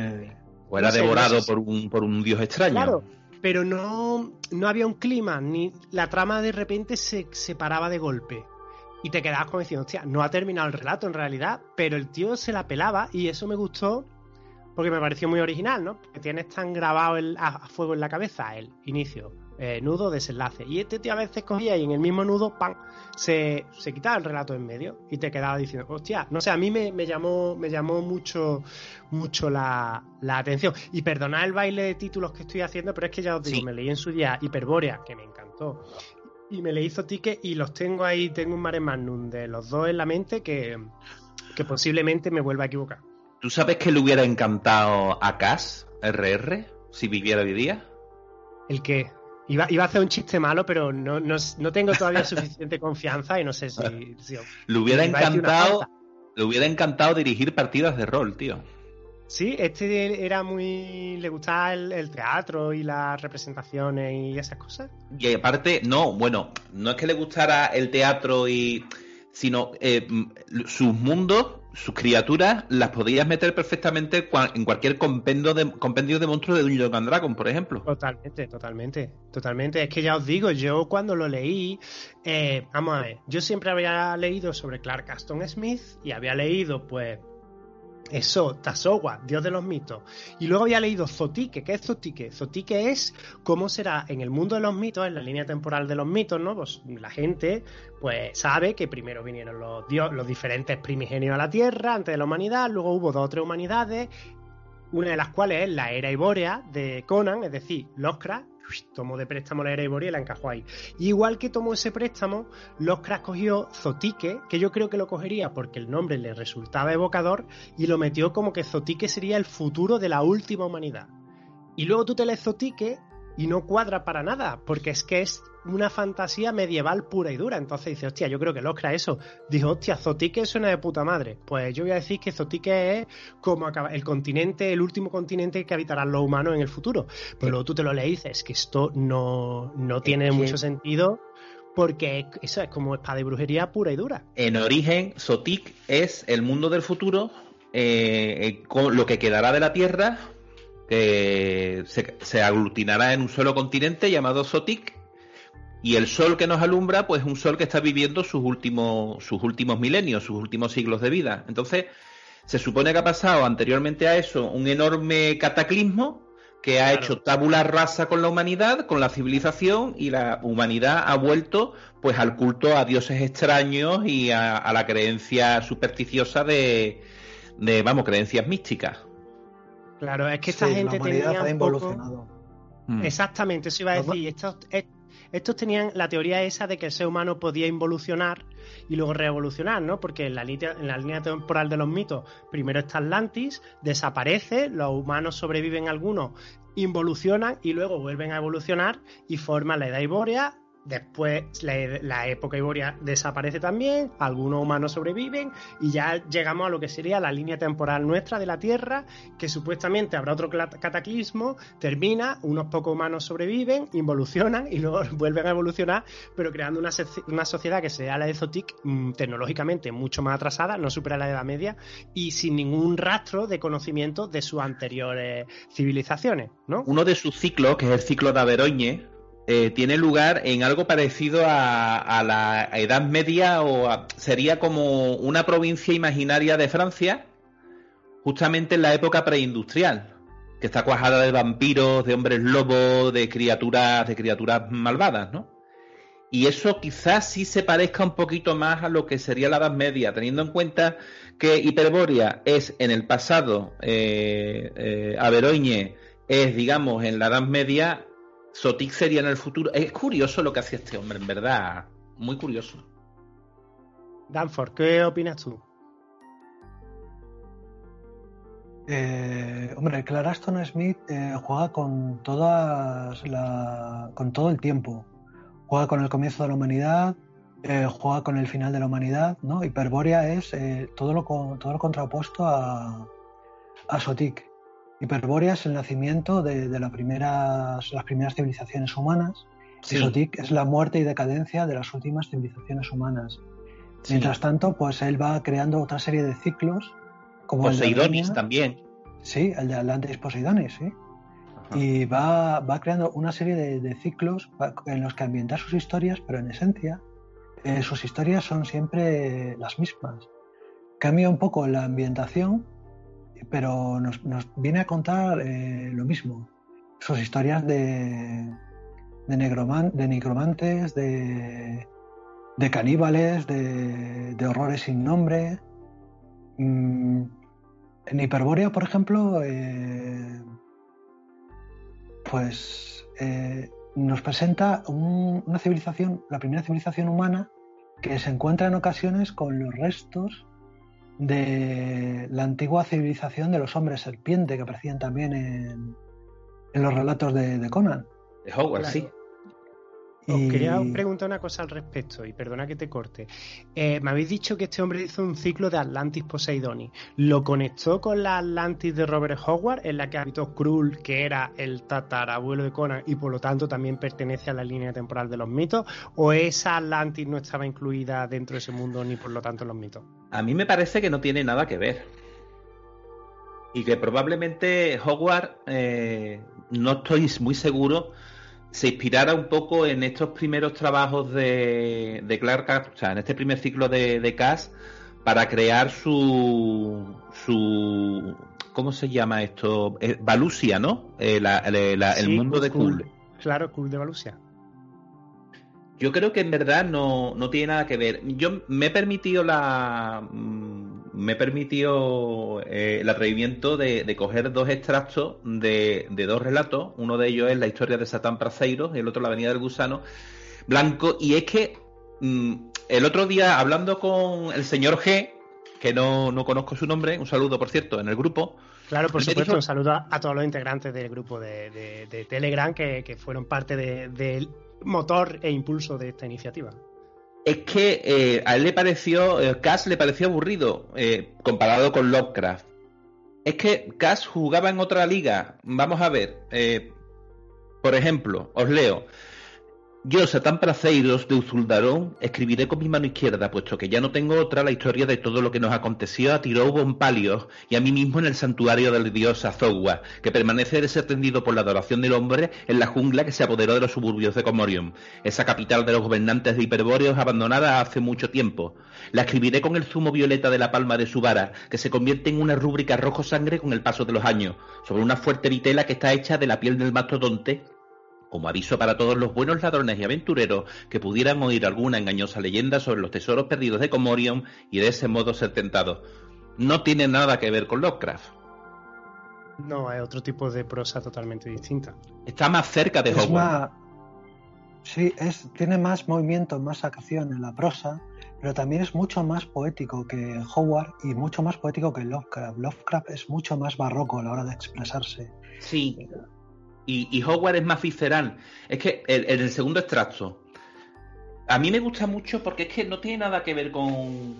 O era No sé, devorado no sé si- por, un, por un dios extraño. Claro, pero no, no había un clima, ni la trama de repente se separaba de golpe. Y te quedabas como diciendo, hostia, no ha terminado el relato en realidad, pero el tío se la pelaba y eso me gustó porque me pareció muy original, ¿no? Porque tienes tan grabado el, a fuego en la cabeza el inicio, eh, nudo, desenlace. Y este tío a veces cogía y en el mismo nudo, ¡pam! Se, se quitaba el relato en medio y te quedaba diciendo, hostia, no sé, a mí me, me llamó, me llamó mucho, mucho la, la atención. Y perdonad el baile de títulos que estoy haciendo, pero es que ya os digo, Sí. me leí en su día Hiperbórea, que me encantó. Y me leí Zotique y los tengo ahí, tengo un mare magnum de los dos en la mente que, que posiblemente me vuelva a equivocar. ¿Tú sabes que le hubiera encantado a Cass, RR, si viviera hoy día? El que iba, iba a hacer un chiste malo, pero no, no, no tengo todavía suficiente confianza y no sé si. si- Le hubiera encantado, le hubiera encantado dirigir partidas de rol, tío. Sí, este era muy. Le gustaba el, el teatro y las representaciones y esas cosas. Y aparte, no, bueno, no es que le gustara el teatro y. sino eh, sus mundos, sus criaturas, las podías meter perfectamente en cualquier compendio de, compendio de monstruos de Dungeons and por ejemplo. Totalmente, totalmente, totalmente. Es que ya os digo, yo cuando lo leí, eh, vamos a ver, yo siempre había leído sobre Clark Aston Smith y había leído, pues, eso, Tasowa, Dios de los mitos. Y luego había leído Zotique. ¿Qué es Zotique? Zotique es cómo será en el mundo de los mitos, en la línea temporal de los mitos, ¿no? Pues la gente, pues, sabe que primero vinieron los, dios, los diferentes primigenios a la Tierra, antes de la humanidad, luego hubo dos o tres humanidades, una de las cuales es la era ibórea de Conan, es decir, Lovecraft tomó de préstamo la ibórea y la encajó ahí. Igual que tomó ese préstamo, Lovecraft cogió Zotique, que yo creo que lo cogería porque el nombre le resultaba evocador, y lo metió como que Zotique sería el futuro de la última humanidad. Y luego tú te lees Zotique y no cuadra para nada, porque es que es una fantasía medieval pura y dura. Entonces dice, hostia, yo creo que Lovecraft eso. Dijo, hostia, Zotique suena de puta madre. Pues yo voy a decir que Zotique es como acaba- el continente, el último continente que habitarán los humanos en el futuro. Pero luego tú te lo lees y dices, que esto no, no tiene mucho sentido, porque eso es como espada y brujería pura y dura. En origen, Sotik es el mundo del futuro, eh, eh, con lo que quedará de la Tierra, que se, se aglutinará en un solo continente llamado Sotik, y el sol que nos alumbra, pues es un sol que está viviendo sus últimos, sus últimos milenios, sus últimos siglos de vida. Entonces, se supone que ha pasado anteriormente a eso un enorme cataclismo que ha Claro. hecho tabula rasa con la humanidad, con la civilización, y la humanidad ha vuelto pues al culto a dioses extraños y a, a la creencia supersticiosa de, de, vamos, creencias místicas. Claro, es que esta Sí, gente la tenía ha un poco... Mm. Exactamente, eso iba a decir. Estos, est- estos tenían la teoría esa de que el ser humano podía involucionar y luego revolucionar, ¿no? Porque en la, línea, en la línea temporal de los mitos, primero está Atlantis, desaparece, los humanos sobreviven algunos, involucionan y luego vuelven a evolucionar y forman la edad ibórea. Después la, época ibórea desaparece también, algunos humanos sobreviven y ya llegamos a lo que sería la línea temporal nuestra de la Tierra, que supuestamente habrá otro cataclismo, termina, unos pocos humanos sobreviven, involucionan y luego vuelven a evolucionar, pero creando una sociedad que sea la de Zotic, mm, tecnológicamente mucho más atrasada, no supera la Edad Media y sin ningún rastro de conocimiento de sus anteriores civilizaciones, ¿no? Uno de sus ciclos, que es el ciclo de Averoñe, eh, tiene lugar en algo parecido a, la Edad Media o sería como una provincia imaginaria de Francia, justamente en la época preindustrial, que está cuajada de vampiros, de hombres lobos, de criaturas, de criaturas malvadas, ¿no? Y eso quizás sí se parezca un poquito más a lo que sería la Edad Media, teniendo en cuenta que Hiperbórea es en el pasado, eh, eh, es, digamos, en la Edad Media, Sotik sería en el futuro. Es curioso lo que hacía este hombre, en verdad. Muy curioso. Danford, ¿qué opinas tú? Eh, hombre, Claraston Smith eh, juega con todas la, con todo el tiempo. Juega con el comienzo de la humanidad, eh, juega con el final de la humanidad, ¿no? Hiperbórea es eh, todo, lo, todo lo contrapuesto a, a Sotik. Hiperbórea es el nacimiento de, de las primeras, las primeras civilizaciones humanas Sotik es la muerte y decadencia de las últimas civilizaciones humanas. Sí. Mientras tanto, pues él va creando otra serie de ciclos como el de Poseidonis también. Sí, el de Atlantis Poseidonis, sí. Ajá. Y va, va creando una serie de, de ciclos en los que ambientar sus historias, pero en esencia eh, sus historias son siempre las mismas. Cambia un poco la ambientación, pero nos, viene a contar eh, lo mismo. Sus historias de, de, de necromantes, de, caníbales, de, horrores sin nombre. Mm, en Hiperbórea, por ejemplo, eh, pues eh, nos presenta un- una civilización, la primera civilización humana, que se encuentra en ocasiones con los restos de la antigua civilización de los hombres serpiente que aparecían también en, en los relatos de, de Conan. De Hogwarts, Claro. sí. Os quería preguntar una cosa al respecto, y perdona que te corte. Eh, me habéis dicho que este hombre hizo un ciclo de Atlantis Poseidoni. ¿Lo conectó con la Atlantis de Robert Howard, en la que habitó Krull, que era el tatarabuelo de Conan, y por lo tanto también pertenece a la línea temporal de los mitos? ¿O esa Atlantis no estaba incluida dentro de ese mundo, ni por lo tanto en los mitos? A mí me parece que no tiene nada que ver. Y que probablemente Hogwarts, eh, no estoy muy seguro, se inspirara un poco en estos primeros trabajos de, de Clark, o sea, en este primer ciclo de, de Cass, para crear su, su ¿cómo se llama esto? Eh, Valusia, ¿no? Eh, la- la- la- el mundo de. Krull. Claro, Krull de Valusia. Yo creo que en verdad no, no tiene nada que ver. Yo me he permitido la. mm, Me he permitido eh, el atrevimiento de, de coger dos extractos de, de dos relatos. Uno de ellos es la historia de Satán Praceiro, el otro la Avenida del Gusano Blanco. Y es que mm, el otro día, hablando con el señor G, que no, no conozco su nombre, un saludo por cierto, en el grupo. Claro, por supuesto, dijo- un saludo a, a todos los integrantes del grupo de, de- Telegram que, que fueron parte de- del motor e impulso de esta iniciativa. Es que eh, a él le pareció, eh, Cass le pareció aburrido eh, comparado con Lovecraft. Es que Cass jugaba en otra liga. Vamos a ver, por ejemplo, os leo. Yo, Satán Praceiros de Uzuldarón, escribiré con mi mano izquierda, puesto que ya no tengo otra, la historia de todo lo que nos aconteció a Tirou Bompalios y a mí mismo en el santuario del dios Azogua, que permanece desatendido por la adoración del hombre en la jungla que se apoderó de los suburbios de Comorium, esa capital de los gobernantes de Hiperbóreos abandonada hace mucho tiempo. La escribiré con el zumo violeta de la palma de su vara, que se convierte en una rúbrica rojo sangre con el paso de los años, sobre una fuerte vitela que está hecha de la piel del mastodonte como aviso para todos los buenos ladrones y aventureros que pudieran oír alguna engañosa leyenda sobre los tesoros perdidos de Comorium y de ese modo ser tentados. No tiene nada que ver con Lovecraft. No, es otro tipo de prosa totalmente distinta. Está más cerca de Es Hogwarts. más- sí, es, tiene más movimiento, más acción en la prosa, pero también es mucho más poético que Howard y mucho más poético que Lovecraft. Lovecraft es mucho más barroco a la hora de expresarse. Sí. Y, y Hogwarts es más visceral. Es que en, el segundo extracto, a mí me gusta mucho porque es que no tiene nada que ver con.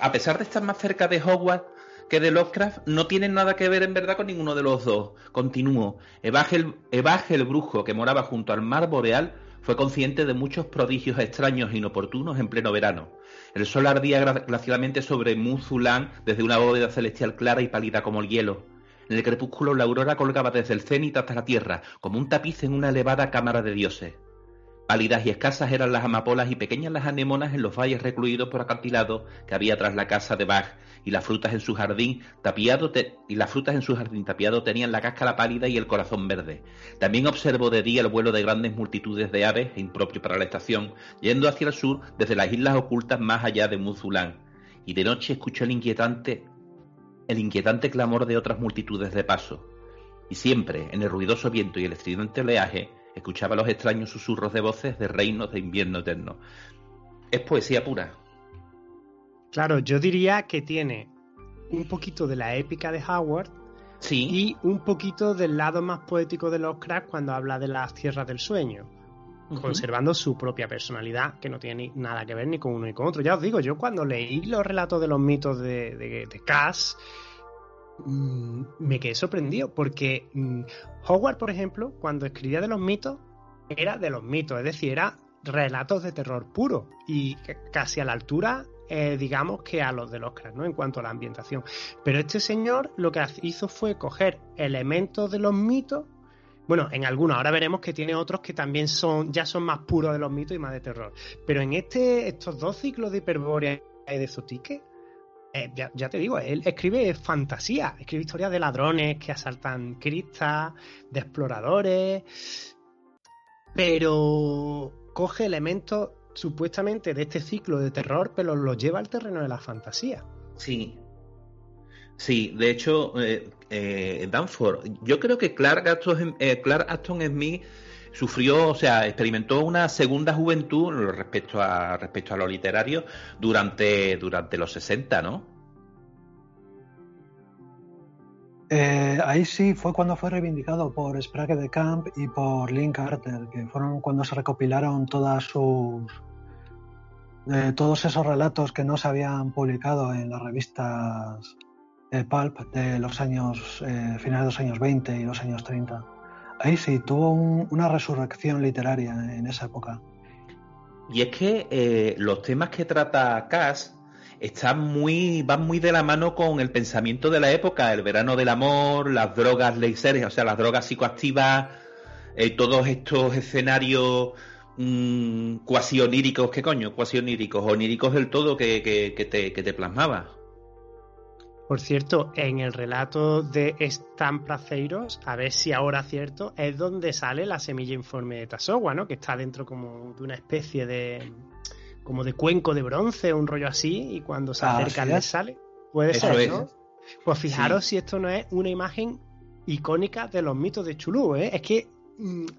A pesar de estar más cerca de Hogwarts que de Lovecraft, no tiene nada que ver en verdad con ninguno de los dos. Continúo. Evaje el, brujo que moraba junto al mar boreal fue consciente de muchos prodigios extraños e inoportunos en pleno verano. El sol ardía glacialmente sobre Muzulán desde una bóveda celestial clara y pálida como el hielo. En el crepúsculo la aurora colgaba desde el cenit hasta la tierra, como un tapiz en una elevada cámara de dioses. Pálidas y escasas eran las amapolas y pequeñas las anémonas en los valles recluidos por acantilados que había tras la casa de Bach, y las frutas en su jardín tapiado te- y las frutas en su jardín tapiado tenían la cáscara pálida y el corazón verde. También observó de día el vuelo de grandes multitudes de aves, impropio para la estación, yendo hacia el sur desde las islas ocultas más allá de Muzulán. Y de noche escuchó el inquietante el inquietante clamor de otras multitudes de paso. Y siempre, en el ruidoso viento y el estridente oleaje, escuchaba los extraños susurros de voces de reinos de invierno eterno. Es poesía pura. Claro, yo diría que tiene un poquito de la épica de Howard Sí, y un poquito del lado más poético de Lovecraft cuando habla de las tierras del sueño. Conservando su propia personalidad, que no tiene ni- nada que ver ni con uno ni con otro. Ya os digo, yo cuando leí los relatos de los mitos de, de, de Cass, mm, me quedé sorprendido, porque mm, Howard, por ejemplo, cuando escribía de los mitos, era de los mitos, es decir, era relatos de terror puro y casi a la altura, eh, digamos, que a los de Lovecraft, ¿no? En cuanto a la ambientación. Pero este señor lo que hizo fue coger elementos de los mitos bueno, en algunos, ahora veremos que tiene otros que también son, ya son más puros de los mitos y más de terror. Pero en este, estos dos ciclos de Hiperbórea y de Zotique, eh, ya, ya te digo, él escribe fantasía, escribe historias de ladrones que asaltan cristas, de exploradores. pero coge elementos supuestamente de este ciclo de terror, pero los lleva al terreno de la fantasía. Sí. Sí, de hecho, eh, eh, Danforth, yo creo que Clark Aston, eh, Smith sufrió, o sea, experimentó una segunda juventud respecto a, respecto a lo literario durante, durante los 60, ¿no? Eh, ahí sí fue cuando fue reivindicado por Sprague de Camp y por Lynn Carter, que fueron cuando se recopilaron todas sus eh, todos esos relatos que no se habían publicado en las revistas Pulp de los años eh, finales de los años 20 y los años 30. Ahí sí tuvo un- una resurrección literaria en esa época. Y es que eh, los temas que trata Cass están muy, van muy de la mano con el pensamiento de la época, el verano del amor, las drogas laser, o sea, las drogas psicoactivas, eh, todos estos escenarios mm, cuasi oníricos, ¿qué coño? Cuasi oníricos, oníricos del todo que, que- que te, que te plasmaba. Por cierto, en el relato de Stan Placeiros, a ver si ahora cierto, es donde sale la semilla informe de Tasowa, ¿no? Que está dentro como de una especie de como de cuenco de bronce, un rollo así, y cuando se Ah, acerca así le sale. Puede Eso ser. ¿no? Pues fijaros si esto no es una imagen icónica de los mitos de Chulú, ¿eh? Es que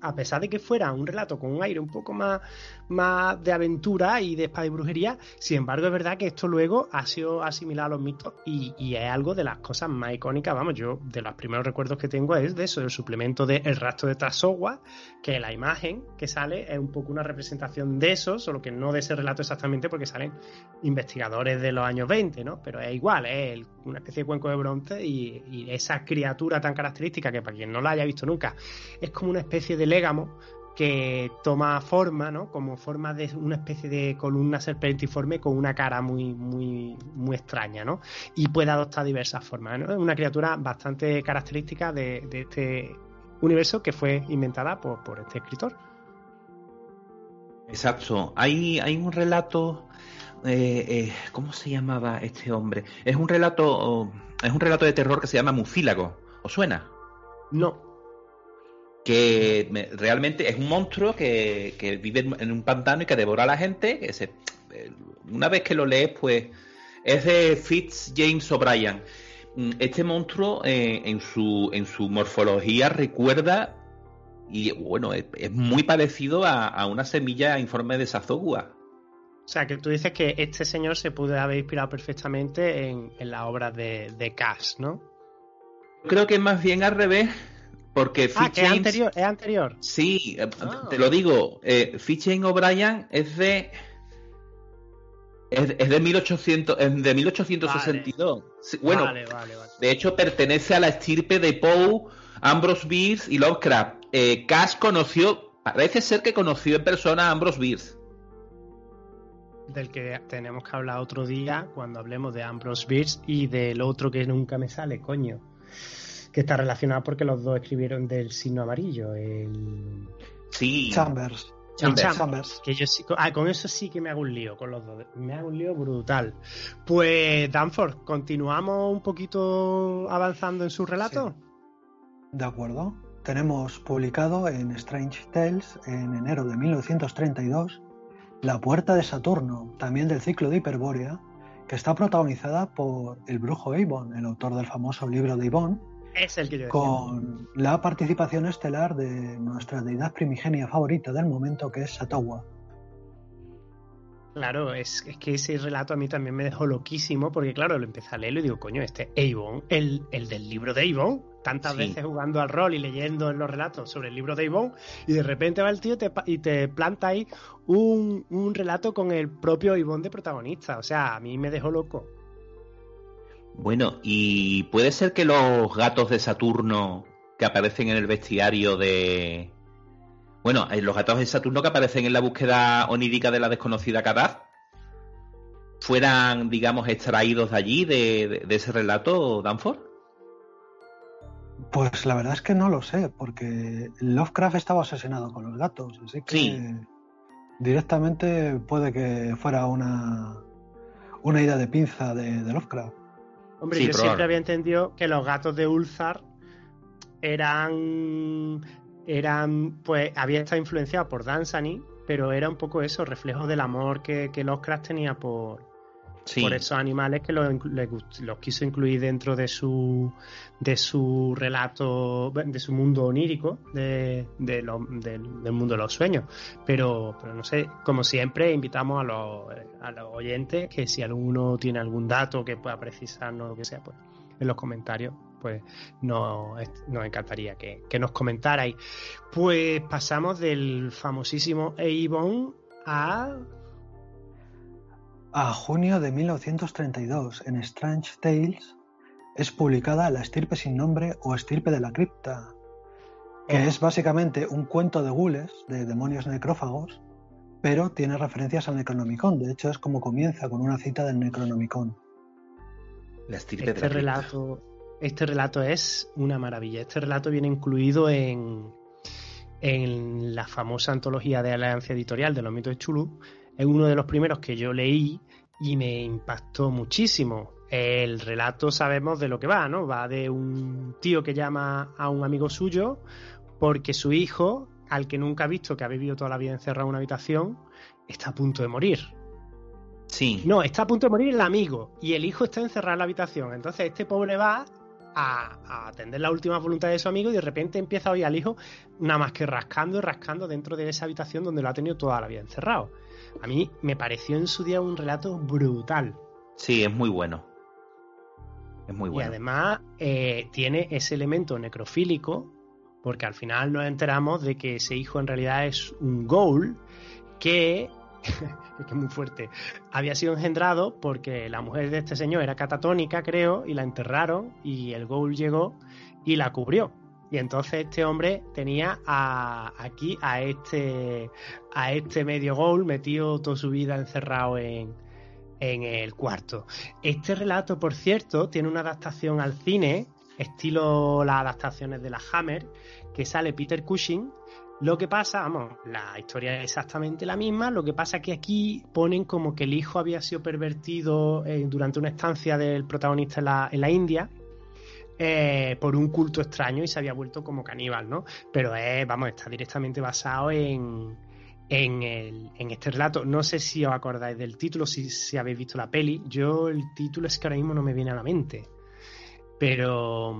a pesar de que fuera un relato con un aire un poco más, más de aventura y de espada y brujería, sin embargo es verdad que esto luego ha sido asimilado a los mitos y, y es algo de las cosas más icónicas, vamos, yo de los primeros recuerdos que tengo es de eso, del suplemento de El rastro de Tasowa, que la imagen que sale es un poco una representación de eso, solo que no de ese relato exactamente porque salen investigadores de los años 20, ¿no? Pero es igual, es una especie de cuenco de bronce y, y esa criatura tan característica que para quien no la haya visto nunca, es como una especie de légamo que toma forma, ¿no? Como forma de una especie de columna serpentiforme con una cara muy, muy, muy extraña, ¿no? Y puede adoptar diversas formas, ¿no? Es una criatura bastante característica de, de este universo que fue inventada por, por este escritor. Exacto. Hay, hay un relato. eh, eh, ¿Cómo se llamaba este hombre? Es un relato. es un relato de terror que se llama Mucílago. ¿Os suena? No, Que me- realmente es un monstruo que, que vive en- un pantano y que devora a la gente. Que se, eh, una vez que lo lees, pues. Es de Fitz James O'Brien. Mm, Este monstruo, eh, en, su, en su morfología, recuerda. Y bueno, es, es muy parecido a, a una semilla informe de Sazogua. O sea, que tú dices que este señor se pudo haber inspirado perfectamente en, en las obras de, de Cash, ¿no? Creo que es más bien al revés, porque Ah, que es anterior, es anterior. Sí, eh, Ah. te lo digo, eh, O'Brien es de... Es, es de 1800, es de 1862. Sí, bueno, vale, vale, vale. de hecho pertenece a la estirpe de Poe, Ambrose Bierce y Lovecraft. Eh, Cash conoció, parece ser que conoció en persona a Ambrose Bierce. Del que tenemos que hablar otro día cuando hablemos de Ambrose Bierce y del otro que nunca me sale, coño. Que está relacionado porque los dos escribieron del signo amarillo. El... Sí, Chambers. Chambers. Chambers. Chambers. Que yo sí, ah, con eso sí que me hago un lío con los dos. Me hago un lío brutal. Pues, Danforth, ¿continuamos un poquito avanzando en su relato? De acuerdo. Tenemos publicado en Strange Tales en enero de 1932 La Puerta de Saturno, también del ciclo de Hiperbórea, que está protagonizada por el brujo Avon, el autor del famoso libro de Avon, Es el que yo decía. con la participación estelar de nuestra deidad primigenia favorita del momento, que es Satowa. Claro, es, es que ese relato a mí también me dejó loquísimo porque, claro, lo empecé a leerlo y digo, coño, este Avon, el, el del libro de Avon, tantas Sí. veces jugando al rol y leyendo en los relatos sobre el libro de Avon, y de repente va el tío y te pa- y te planta ahí un, un relato con el propio Avon de protagonista. O sea, a mí me dejó loco. Bueno, y puede ser que los gatos de Saturno que aparecen en el bestiario de... Bueno, eh, los gatos de Saturno que aparecen en la búsqueda onírica de la desconocida Kadaz fueran, digamos, extraídos de allí, de, de- de ese relato, Danforth. Pues la verdad es que no lo sé, porque Lovecraft estaba asesinado con los gatos, así que Sí. directamente puede que fuera una, una idea de pinza de, de Lovecraft. Hombre, Sí, yo siempre había entendido que los gatos de Ulzar eran eran, pues, había estado influenciado por Danzani, pero era un poco eso, reflejo del amor que, que Lovecraft tenía por, Por esos animales que los, quiso incluir dentro de su de su relato de su mundo onírico del, mundo de los sueños. Pero pero no sé como siempre invitamos a los, a los oyentes que si alguno tiene algún dato que pueda precisarnos lo que sea pues en los comentarios pues nos, nos encantaría que, que nos comentarais. Pues pasamos del famosísimo Avon a A junio de 1932, en Strange Tales, es publicada La estirpe sin nombre o Estirpe de la cripta, que es básicamente un cuento de gules, de demonios necrófagos, pero tiene referencias al Necronomicon. De hecho, es como comienza con una cita del Necronomicon. La estirpe de Este cripta. relato, este relato es una maravilla. Este relato viene incluido en, en la famosa antología de Alianza Editorial de los mitos de Chulu. Es uno de los primeros que yo leí y me impactó muchísimo. El relato sabemos de lo que va, ¿no? Va de un tío que llama a un amigo suyo porque su hijo, al que nunca ha visto, que ha vivido toda la vida encerrado en una habitación, está a punto de morir. Sí. No, está a punto de morir el amigo y el hijo está encerrado en la habitación. Entonces este pobre va a, a atender la última voluntad de su amigo y de repente empieza a oír al hijo nada más que rascando y rascando dentro de esa habitación donde lo ha tenido toda la vida encerrado. A mí me pareció en su día un relato brutal. Sí, es muy bueno. Es muy Y bueno. además eh, tiene ese elemento necrofílico, porque al final nos enteramos de que ese hijo en realidad es un ghoul que, es que es muy fuerte, había sido engendrado porque la mujer de este señor era catatónica, creo, y la enterraron y el ghoul llegó y la cubrió. Y entonces este hombre tenía aquí a este, este medio ghoul metido toda su vida encerrado en, el cuarto. Este relato, por cierto, tiene una adaptación al cine, estilo las adaptaciones de la Hammer, que sale Peter Cushing. Lo que pasa, vamos, la historia es exactamente la misma, lo que pasa que aquí ponen como que el hijo había sido pervertido eh, durante una estancia del protagonista en la India eh, por un culto extraño y se había vuelto como caníbal, ¿no? Pero es, vamos, está directamente basado en, en, el- en este relato. No sé si os acordáis del título, si, si habéis visto la peli. Yo el título es que ahora mismo no me viene a la mente. Pero,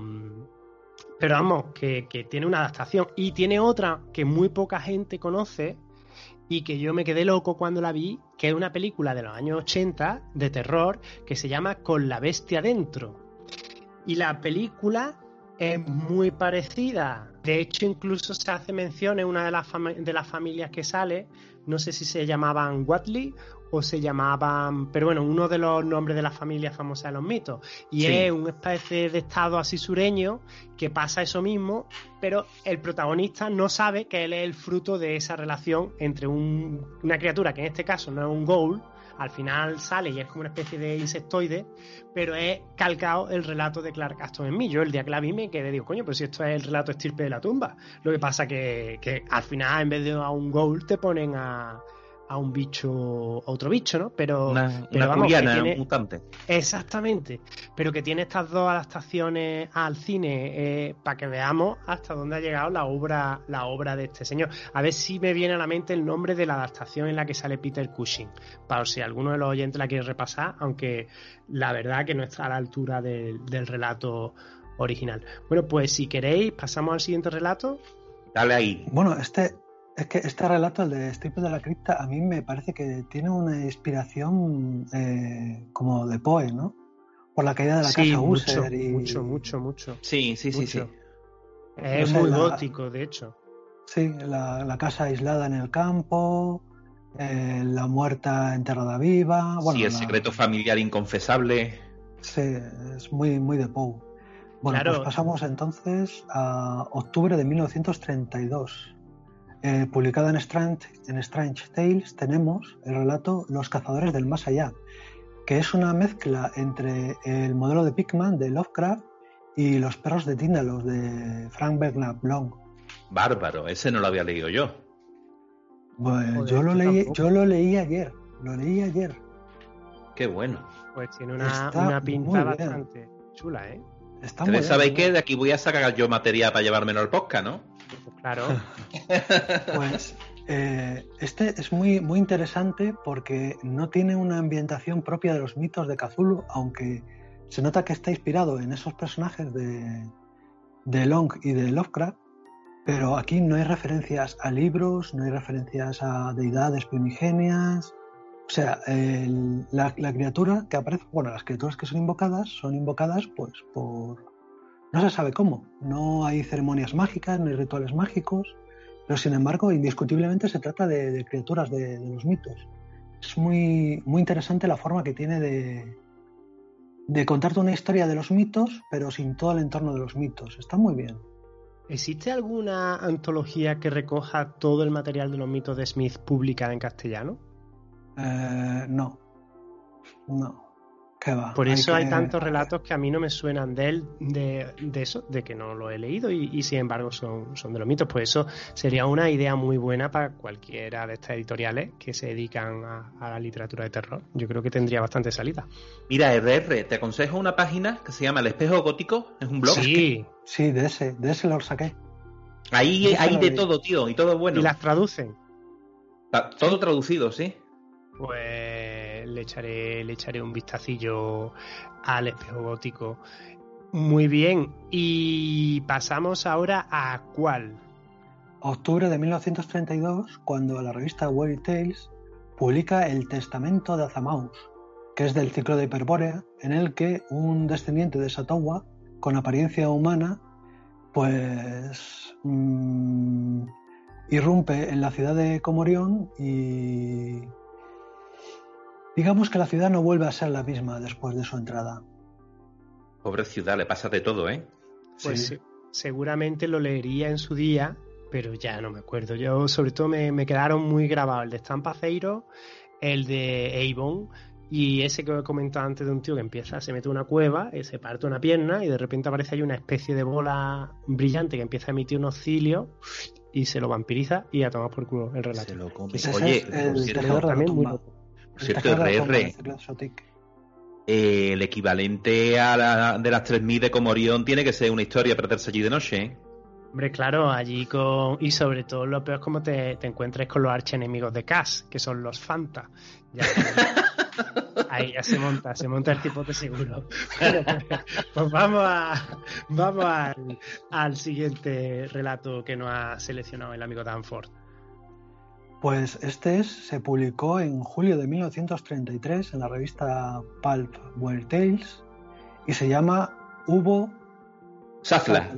pero vamos, que, que tiene una adaptación. Y tiene otra que muy poca gente conoce y que yo me quedé loco cuando la vi, que es una película de los años 80 de terror que se llama Con la bestia dentro. Y la película es muy parecida. De hecho, incluso se hace mención en una de las, de las familias que sale. No sé si se llamaban Watley o se llamaban. Pero bueno, uno de los nombres de la familia famosa de los mitos. Y Sí. es una especie de estado así sureño que pasa eso mismo, pero el protagonista no sabe que él es el fruto de esa relación entre un- una criatura que en este caso no es un ghoul. Al final sale y es como una especie de insectoide, pero es calcado el relato de Clark Aston en mí. Yo el día que la vi me quedé, digo, coño, pero si esto es el relato estirpe de la tumba. Lo que pasa que, que al final, en vez de a un ghoul, te ponen a, a un bicho, a otro bicho, ¿no? Pero, Una, pero una vamos, que curiana, tiene- un mutante. Exactamente, pero que tiene estas dos adaptaciones al cine para que veamos hasta dónde ha llegado la obra, la obra de este señor. A ver si me viene a la mente el nombre de la adaptación en la que sale Peter Cushing, para si alguno de los oyentes la quiere repasar, aunque la verdad que no está a la altura del, del relato original. Bueno, pues si queréis, pasamos al siguiente relato. Dale ahí. Bueno, este, es que este relato, el de Estirpe de la cripta, a mí me parece que tiene una inspiración eh, como de Poe, ¿no? Por la caída de la Sí, casa mucho, User y... mucho, mucho, mucho. Sí, sí, sí, sí. Es muy la- gótico, de hecho. Sí, la, la casa aislada en el campo, eh, la muerta enterrada viva. Bueno, sí, el la- secreto familiar inconfesable. Sí, es muy, muy de Poe. Bueno, Claro. pues pasamos entonces a octubre de 1932. Eh, publicado en Strange, en Strange Tales tenemos el relato Los cazadores del más allá, que es una mezcla entre el modelo de Pickman de Lovecraft y Los perros de Tíndalos de Frank Bernard Long. Bárbaro, ese no lo había leído yo. Pues Joder, yo, lo leí, tampoco. yo lo leí ayer, lo leí ayer. Qué bueno. Pues tiene una, Está una pinta bastante chula, ¿eh? Está ¿sabéis qué? bien. De aquí voy a sacar yo material para llevármelo al podcast, ¿no? Claro. Pues eh, este es muy, muy interesante porque no tiene una ambientación propia de los mitos de Cthulhu, aunque se nota que está inspirado en esos personajes de, de Long y de Lovecraft, pero aquí no hay referencias a libros, no hay referencias a deidades primigenias. O sea, la, la criatura que aparece, bueno, las criaturas que son invocadas son invocadas pues por... No se sabe cómo. No hay ceremonias mágicas, hay rituales mágicos, pero sin embargo, indiscutiblemente se trata de, de criaturas de, de los mitos. Es muy, muy interesante la forma que tiene de, de contarte una historia de los mitos, pero sin todo el entorno de los mitos. Está muy bien. ¿Existe alguna antología que recoja todo el material de los mitos de Smith publicada en castellano? Eh, no. No. ¿Qué va? Por eso hay que- tantos relatos que a mí no me suenan de él, de, de eso, de que no lo he leído y, y sin embargo son, son de los mitos. Pues eso sería una idea muy buena para cualquiera de estas editoriales que se dedican a, a la literatura de terror. Yo creo que tendría bastante salida. Mira, RR, te aconsejo una página que se llama El Espejo Gótico, es un blog. Sí, Sí, de ese, de ese lo saqué. Ahí hay de todo, tío, y todo bueno. y las traducen. Todo traducido, sí. Pues le echaré, un vistacillo al espejo gótico. Muy bien. Y pasamos ahora a cuál. Octubre de 1932, cuando la revista Weird Tales publica El Testamento de Azamaus, que es del ciclo de Hiperbórea, en el que un descendiente de Satowa, con apariencia humana, pues mm, irrumpe en la ciudad de Comorión y digamos que la ciudad no vuelve a ser la misma después de su entrada. Pobre ciudad, le pasa de todo, ¿eh? Pues Sí. se- seguramente lo leería en su día, pero ya no me acuerdo. Yo sobre todo me, me quedaron muy grabados el de Stampaceiro, el de Avon y ese que he comentado antes de un tío que empieza, se mete una cueva, y se parte una pierna y de repente aparece ahí una especie de bola brillante que empieza a emitir unos cilios y se lo vampiriza y a tomar por culo el relato. Se lo come. Ese Oye, el la también muy loco. Por cierto, RR, eh, el equivalente a la, de las 3000 de Comorión tiene que ser una historia perderse allí de noche, ¿eh? Hombre, claro, allí con. Y sobre todo lo peor es como te, te encuentres con los archienemigos de Cass, que son los Fanta. Ya, ahí ya se monta, se monta el tipo de seguro. Bueno, pues, pues vamos a vamos al, al siguiente relato que nos ha seleccionado el amigo Danford. Pues este es, se publicó en julio de 1933 en la revista Pulp Weird Tales y se llama Hubo Safla.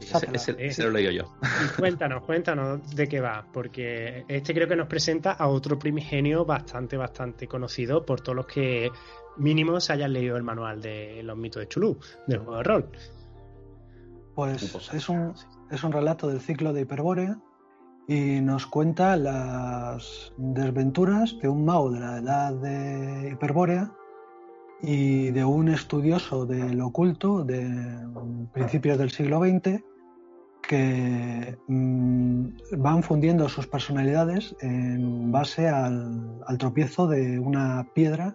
Ese, Safla. ese- ese lo leí yo. Y cuéntanos, cuéntanos de qué va, porque este creo que nos presenta a otro primigenio bastante, bastante conocido por todos los que mínimo se hayan leído el manual de los mitos de Chulú, del juego de rol. Pues es un, es un relato del ciclo de Hiperbórea y nos cuenta las desventuras de un mago de la edad de Hiperbórea y de un estudioso del oculto de principios del siglo XX que mm, van fundiendo sus personalidades en base al, tropiezo de una piedra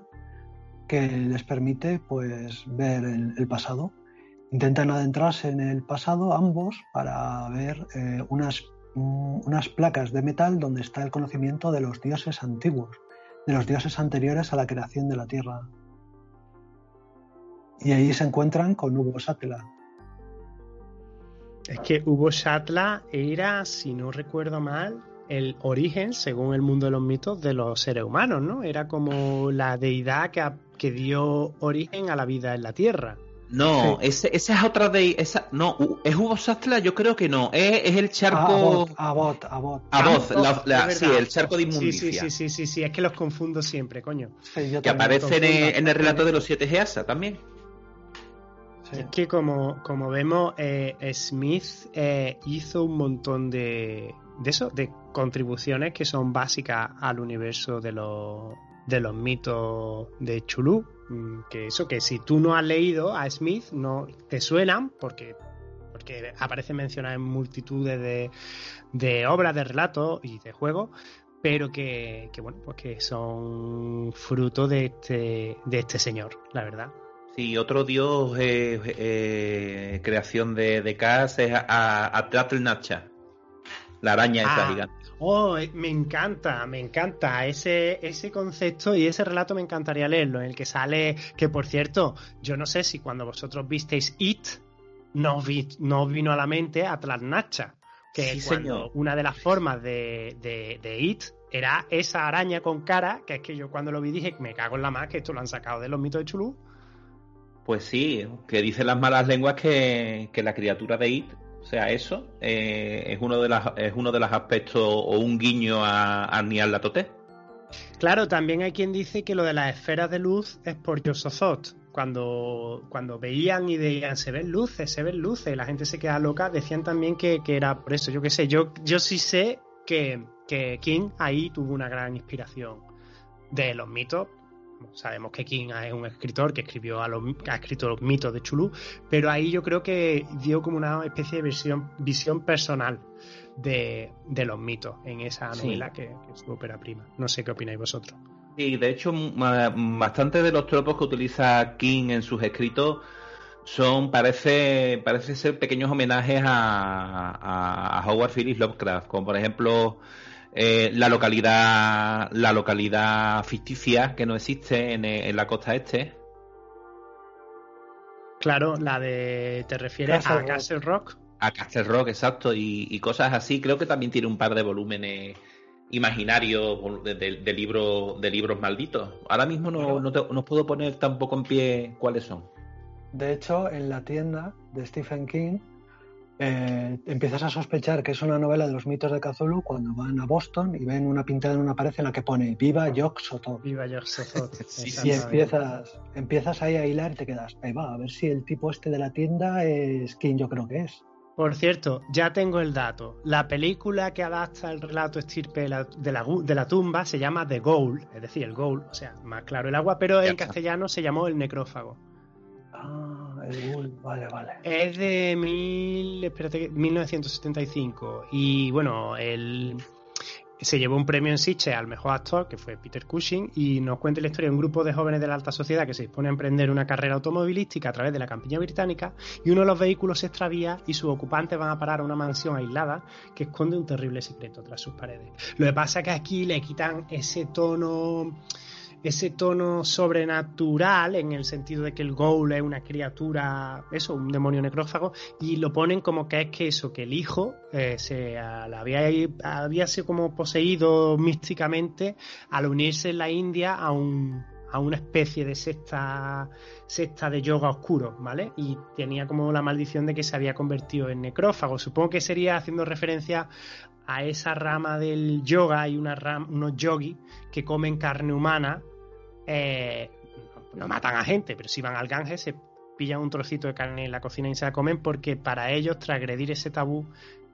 que les permite pues ver el- pasado. Intentan adentrarse en el pasado ambos para ver eh, unas, unas placas de metal donde está el conocimiento de los dioses antiguos, de los dioses anteriores a la creación de la Tierra. Y ahí se encuentran con Hugo Sátela. Es que Hugo Shatla era, si no recuerdo mal, el origen, según el mundo de los mitos, de los seres humanos, ¿no? Era como la deidad que, que dio origen a la vida en la Tierra. No, ese, esa es otra de. Esa, no, ¿es Hugo Sastla? Yo creo que no. Es, es el Ah, charco. Abot, Abot, Abot. A voz, Ah, la- la- es sí, el charco de inmundicia. sí, sí, sí, sí, sí, es que los confundo siempre, coño. Sí, yo Que también aparece en el, confundo. en el relato de los siete Geasa también. Sí. Es que como, como vemos, eh, Smith eh, hizo un montón de, de eso, de contribuciones que son básicas al universo de los, de los mitos de Chulú. Mm, Que eso, que si tú no has leído a Smith, no te suenan porque, porque aparece mencionado en multitudes de, de obras, de relatos y de juegos, pero que, que, bueno, pues que son fruto de este, de este señor, la verdad. Sí, otro dios eh, eh, creación de, de es a, a, a Nacha, la araña esa Ah. gigante. Oh, eh, me encanta, me encanta ese, ese concepto y ese relato me encantaría leerlo, en el que sale, que por cierto, yo no sé si cuando vosotros visteis It, no, os vi- no vino a la mente Atlas Nacha, que Sí, cuando señor. una de las formas de, de, de It era esa araña con cara, que es que yo cuando lo vi dije, me cago en la más, que esto lo han sacado de los mitos de Chulú. Pues sí, que dicen las malas lenguas que, que la criatura de It, o sea, eso, eh, es uno de las, es uno de los aspectos o un guiño a, a Nyarlathotep. Claro, también hay quien dice que lo de las esferas de luz es por Yosozot. Cuando, cuando veían y veían, se ven luces, se ven luces, y la gente se queda loca, decían también que, que era por eso. Yo qué sé, yo, yo sí sé que, que King ahí tuvo una gran inspiración de los mitos. Sabemos que King es un escritor que escribió a los, ha escrito los mitos de Chulú, pero ahí yo creo que dio como una especie de visión, visión personal de, de los mitos en esa Sí. novela que, que es su ópera prima. No sé qué opináis vosotros. Y de hecho, bastante de los tropos que utiliza King en sus escritos son, parece, parece ser pequeños homenajes a, a- a Howard Phillips Lovecraft, como por ejemplo eh, la localidad, la localidad ficticia que no existe en, en la costa este. Claro, la de. ¿Te refieres Castle a Rock. Castle Rock? A Castle Rock, exacto, y, y cosas así. Creo que también tiene un par de volúmenes imaginarios de, de- de libros de libros malditos. Ahora mismo no, Bueno. no, te- no puedo poner tampoco en pie cuáles son. De hecho, en la tienda de Stephen King eh, empiezas a sospechar que es una novela de los mitos de Cthulhu cuando van a Boston y ven una pintada en una pared en la que pone Viva Yog Sothoth. Viva. Sí, Y empiezas, empiezas ahí a hilar y te quedas, ahí va, a ver si el tipo este de la tienda es quien yo creo que es. Por cierto, ya tengo el dato. La película que adapta el relato estirpe de la, de la de la tumba se llama The Goal, es decir, el Goal, o sea, más claro el agua, pero Ya en está. castellano se llamó El Necrófago. Ah, el Ghoul, vale, vale. Es de mil, espérate, que- 1975 y bueno, se llevó un premio en Sitges al mejor actor, que fue Peter Cushing, y nos cuenta la historia de un grupo de jóvenes de la alta sociedad que se dispone a emprender una carrera automovilística a través de la campiña británica y uno de los vehículos se extravía y sus ocupantes van a parar a una mansión aislada que esconde un terrible secreto tras sus paredes. Lo que pasa es que aquí le quitan ese tono ese tono sobrenatural en el sentido de que el Ghoul es una criatura, eso, un demonio necrófago, y lo ponen como que es que eso, que el hijo eh, se había, había sido como poseído místicamente al unirse en la India a un a una especie de secta secta de yoga oscuro, ¿vale? Y tenía como la maldición de que se había convertido en necrófago. Supongo que sería haciendo referencia a esa rama del yoga, hay una ram- unos yogis que comen carne humana, eh, no matan a gente, pero si van al Ganges se pillan un trocito de carne en la cocina y se la comen porque para ellos transgredir ese tabú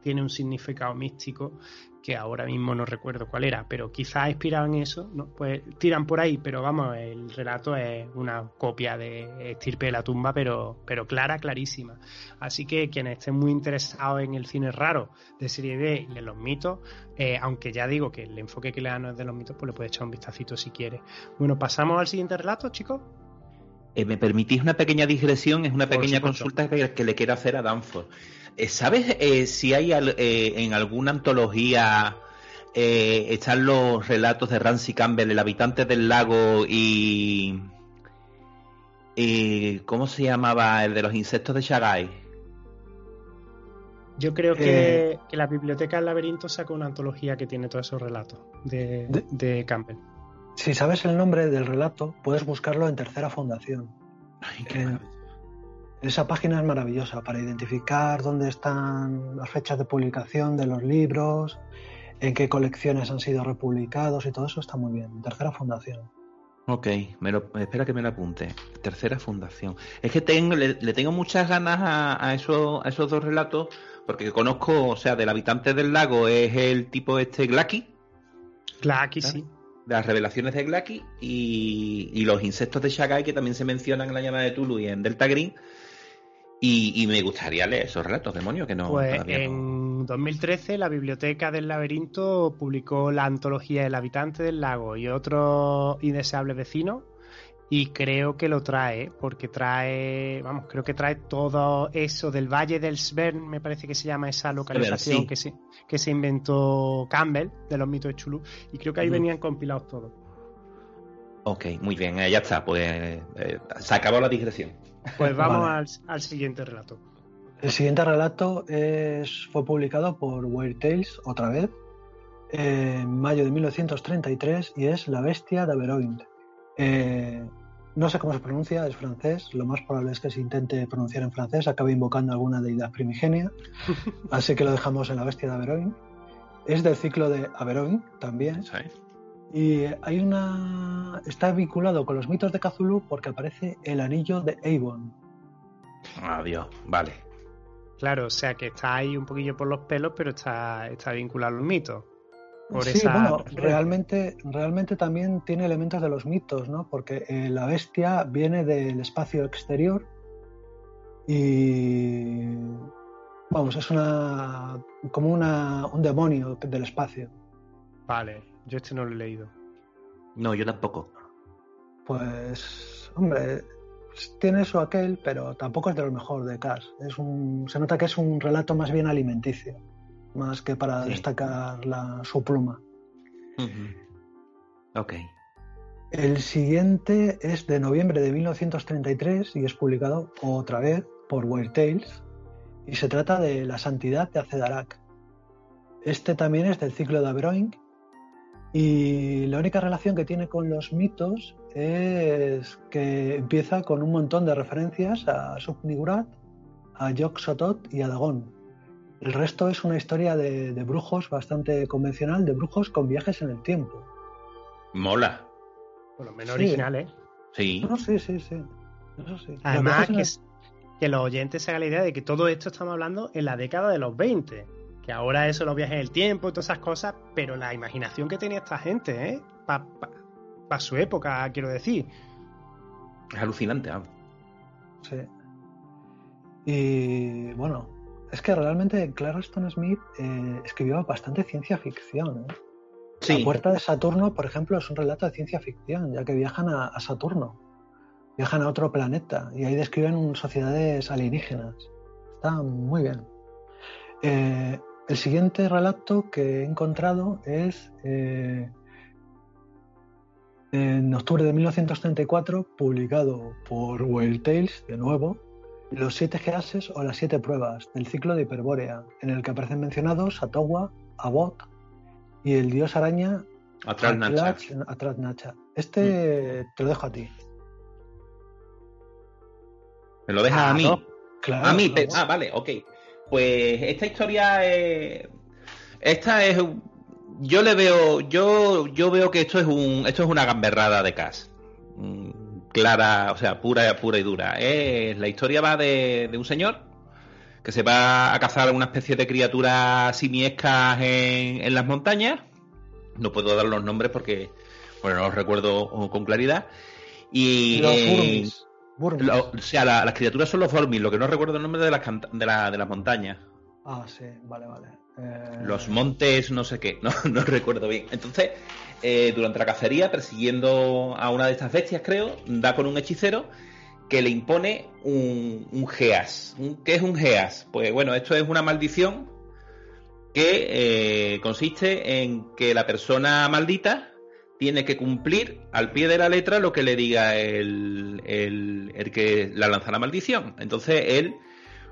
tiene un significado místico que ahora mismo no recuerdo cuál era, pero quizás inspirado en eso, ¿no? Pues tiran por ahí, pero vamos, el relato es una copia de Estirpe de la tumba, pero, pero clara, clarísima. Así que quienes estén muy interesados en el cine raro de serie B y en los mitos, eh, aunque ya digo que el enfoque que le dan no es de los mitos, pues le puede echar un vistacito si quiere. Bueno, pasamos al siguiente relato, chicos. Eh, ¿Me permitís una pequeña digresión? Es una pequeña consulta que, que le quiero hacer a Danford. Eh, ¿Sabes eh, si hay al- eh, en alguna antología eh, están los relatos de Ramsey Campbell, el habitante del lago y... y ¿Cómo se llamaba? El de los insectos de Shagai. Yo creo que, que la Biblioteca del Laberinto saca una antología que tiene todos esos relatos de, De- de Campbell. Si sabes el nombre del relato, puedes buscarlo en Tercera Fundación. Ay, qué Eh. Esa página es maravillosa para identificar dónde están las fechas de publicación de los libros, en qué colecciones han sido republicados y todo eso está muy bien. Tercera Fundación. Ok, me lo- espera que me lo apunte. Tercera fundación. Es que tengo, le, le tengo muchas ganas a, a esos, a esos dos relatos, porque conozco, o sea, del habitante del lago es el tipo este Glacky, aquí sí. de las revelaciones de Glacky, y, y los insectos de Shagai, que también se mencionan en la llamada de Tulu y en Delta Green. Y, y me gustaría leer esos relatos, demonio, que no. Pues todavía no. en 2013 la Biblioteca del Laberinto publicó la antología El habitante del lago y otros indeseables vecinos Y creo que lo trae, porque trae, vamos, creo que trae todo eso del Valle del Svern, me parece que se llama esa localización sí. que, se, que se inventó Campbell de los mitos de Chulú. Y creo que ahí venían compilados todos. Ok, muy bien, eh, ya está, pues eh, se acabó la digresión. Pues vamos Vale. al, al siguiente relato. El siguiente relato es, fue publicado por Weird Tales otra vez en mayo de 1933 y es La Bestia de Averoigne. Eh, no sé cómo se pronuncia, es francés. Lo más probable es que se intente pronunciar en francés, acabe invocando alguna deidad primigenia. así que lo dejamos en La Bestia de Averoigne. Es del ciclo de Averoigne también. ¿sabes? Y hay una. Está vinculado con los mitos de Cthulhu porque aparece el anillo de Avon. Adiós, vale. Claro, o sea que está ahí un poquillo por los pelos, pero está, está vinculado al mito. Por sí, esa bueno, realmente, realmente también tiene elementos de los mitos, ¿no? Porque eh, la bestia viene del espacio exterior y vamos, es una como una, un demonio del espacio. Vale, yo este no lo he leído. No, yo tampoco. Pues, hombre, tiene eso aquel, pero tampoco es de lo mejor de Cass. Es un, se nota que es un relato más bien alimenticio, más que para Sí. destacar la, su pluma. Ok. El siguiente es de noviembre de 1933 y es publicado otra vez por Weird Tales y se trata de La Santidad de Acedarak. Este también es del ciclo de Averoing y la única relación que tiene con los mitos es que empieza con un montón de referencias a Subnigurat, a Yog Sothoth y a Dagon. El resto es una historia de, de brujos bastante convencional, de brujos con viajes en el tiempo. Mola. Por lo menos Sí. original, ¿eh? Sí. No, sí, sí, sí. Eso sí. Además, que, s- que los oyentes se hagan la idea de que todo esto estamos hablando en la década de los 20. Que ahora eso, los viajes en el tiempo y todas esas cosas, pero la imaginación que tenía esta gente, ¿eh? Para su época, quiero decir. Es alucinante. en- sí. Y bueno, es que realmente Clarkston Smith eh, escribió bastante ciencia ficción. ¿eh? Sí. La Puerta de Saturno, por ejemplo, es un relato de ciencia ficción, ya que viajan a, a Saturno. Viajan a otro planeta y ahí describen sociedades alienígenas. Está muy bien. Eh, el siguiente relato que he encontrado es eh, en octubre de 1934, publicado por Whale Tales, de nuevo, Los siete gases o las siete pruebas del ciclo de Hiperbórea, en el que aparecen mencionados Satowa, Abot y el dios araña Atrás Nacha. Atlach- Atrat Nacha. Este te lo dejo a ti. ¿Me lo dejas a mí? Claro. Claro, a mí, ah, vale, ok. Pues esta historia es. Esta es. Yo le veo. Yo, yo veo que esto es un. Esto es una gamberrada de Cass. Mm, Clara, o sea, pura, pura y dura. Es, la historia va de, de un señor que se va a cazar una especie de criaturas simiescas en, en las montañas. No puedo dar los nombres porque, bueno, no los recuerdo con claridad. Y. lo- o sea, la- las criaturas son los Formis, lo que no recuerdo el nombre de las, de, la- de las montañas. Ah, sí, vale, vale. Eh, Los montes, no sé qué, no, no recuerdo bien. Entonces, eh, durante la cacería, persiguiendo a una de estas bestias, creo, da con un hechicero que le impone un, un geas. Un- ¿Qué es un geas? Pues bueno, esto es una maldición que eh, consiste en que la persona maldita tiene que cumplir al pie de la letra lo que le diga el, el, el que la lanza la maldición. Entonces él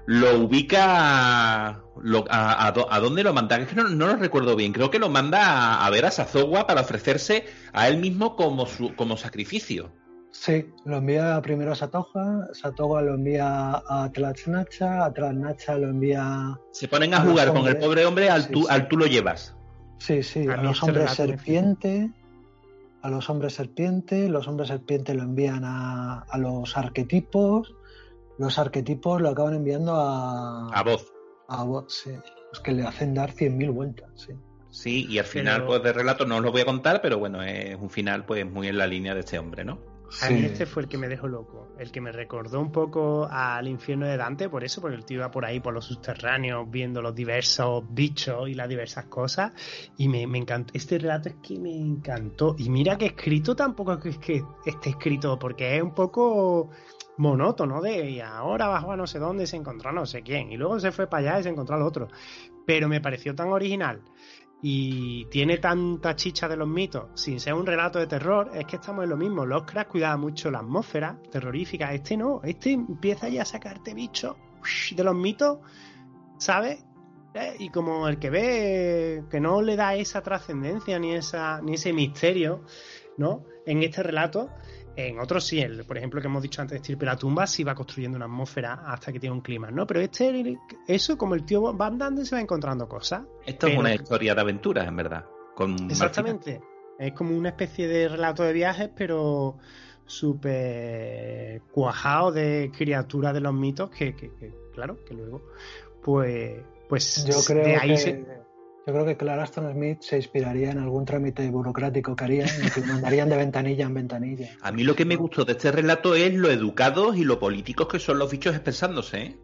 lo ubica lo- a, a, do- a dónde lo manda. Es que no, no lo recuerdo bien. Creo que lo manda a, a ver a Sazogua para ofrecerse a él mismo como, su, como sacrificio. Sí, lo envía primero a Satoja, Satoga lo envía a Tlaxnacha, a Tlaxnacha lo envía. Se ponen a, jugar con el pobre hombre al, Sí, tú, sí. al tú lo llevas. Sí, sí, A los hombres serpiente, a los hombres serpiente, los hombres serpiente lo envían a, a los arquetipos, los arquetipos lo acaban enviando a. A voz. a Bot, sí. Los que le hacen dar 100.000 vueltas, sí. Sí, y al final Pero- pues de relato no os lo voy a contar, pero bueno, es un final pues muy en la línea de este hombre, ¿no? A mí este fue el que me dejó loco, el que me recordó un poco al infierno de Dante, por eso, porque el tío iba por ahí, por los subterráneos, viendo los diversos bichos y las diversas cosas, y me, me encantó. Este relato es que me encantó. Y mira que escrito tampoco es que, es que esté escrito, porque es un poco monótono de y ahora bajó a no sé dónde se encontró no sé quién, y luego se fue para allá y se encontró al otro. Pero me pareció tan original y tiene tanta chicha de los mitos sin ser un relato de terror, es que estamos en lo mismo. Lovecraft cuidaba mucho la atmósfera terrorífica. Este no, este empieza ya a sacarte bichos de los mitos, ¿sabes? Eh, Y como el que ve que no le da esa trascendencia ni esa ni ese misterio, ¿no? En este relato, en otros sí, el, por ejemplo, que hemos dicho antes de Estirpe la tumba, sí va construyendo una atmósfera hasta que tiene un clima, ¿no? Pero este, eso como el tío va andando y se va encontrando cosas. Esto es una historia de aventuras, en verdad. Con Exactamente. Es como una especie de relato de viajes, pero súper cuajado de criaturas de los mitos que, que- que, claro, que luego, pues, pues Yo creo de ahí que, se... yo creo que Clara Aston Smith se inspiraría en algún trámite burocrático que harían y que mandarían de ventanilla en ventanilla. A mí lo que me gustó de este relato es lo educados y lo políticos que son los bichos expresándose, ¿eh?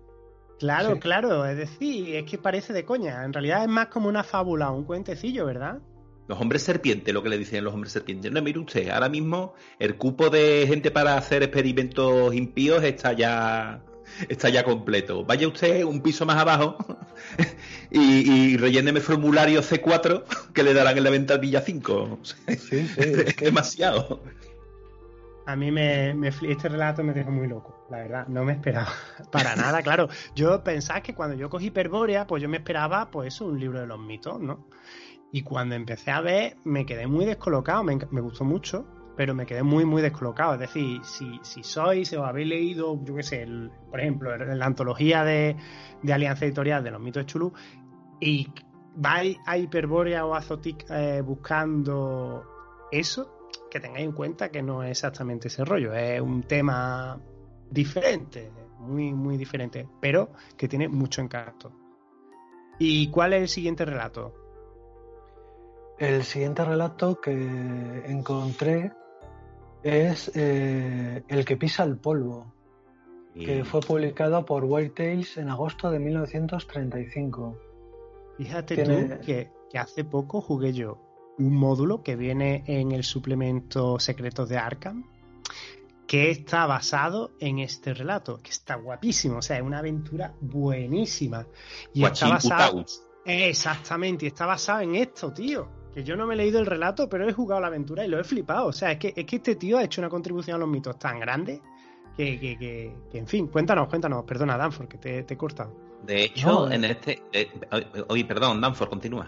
Claro, Sí. claro, es decir, es que parece de coña. En realidad es más como una fábula, un cuentecillo, ¿verdad? Los hombres serpientes, lo que le dicen los hombres serpientes. No, mire usted, ahora mismo el cupo de gente para hacer experimentos impíos está ya está ya completo. Vaya usted un piso más abajo y, y relléneme el formulario C4 que le darán en la ventanilla 5. Sí, sí, es Es que- demasiado. A mí me, este relato me dejó muy loco, la verdad, no me esperaba para nada, claro. Yo pensaba que cuando yo cogí Hiperbórea, pues yo me esperaba, pues eso, un libro de los mitos, ¿no? Y cuando empecé a ver, me quedé muy descolocado, me, me gustó mucho, pero me quedé muy, muy descolocado. Es decir, si, si sois o habéis leído, yo qué sé, por ejemplo, la antología de, de Alianza Editorial de los mitos Chulú, y vais a Hiperbórea o a Zotic eh, buscando eso, que tengáis en cuenta que no es exactamente ese rollo, es un tema diferente, muy, muy diferente, pero que tiene mucho encanto. ¿Y cuál es el siguiente relato? El siguiente relato que encontré es eh, El que pisa el polvo, que fue publicado por White Tales en agosto de 1935. Fíjate Tiene- tú que, que hace poco jugué yo un módulo que viene en el suplemento Secretos de Arkham, que está basado en este relato, que está guapísimo, o sea, es una aventura buenísima. Y está basado... Exactamente, y está basado en esto, tío. Que yo no me he leído el relato, pero he jugado la aventura y lo he flipado. O sea, es que, es que este tío ha hecho una contribución a los mitos tan grande que, que, que- que, en fin, cuéntanos, cuéntanos. Perdona, Danford, que te, te he cortado. De hecho, No, eh. en este. eh, oye, perdón, Danford, continúa.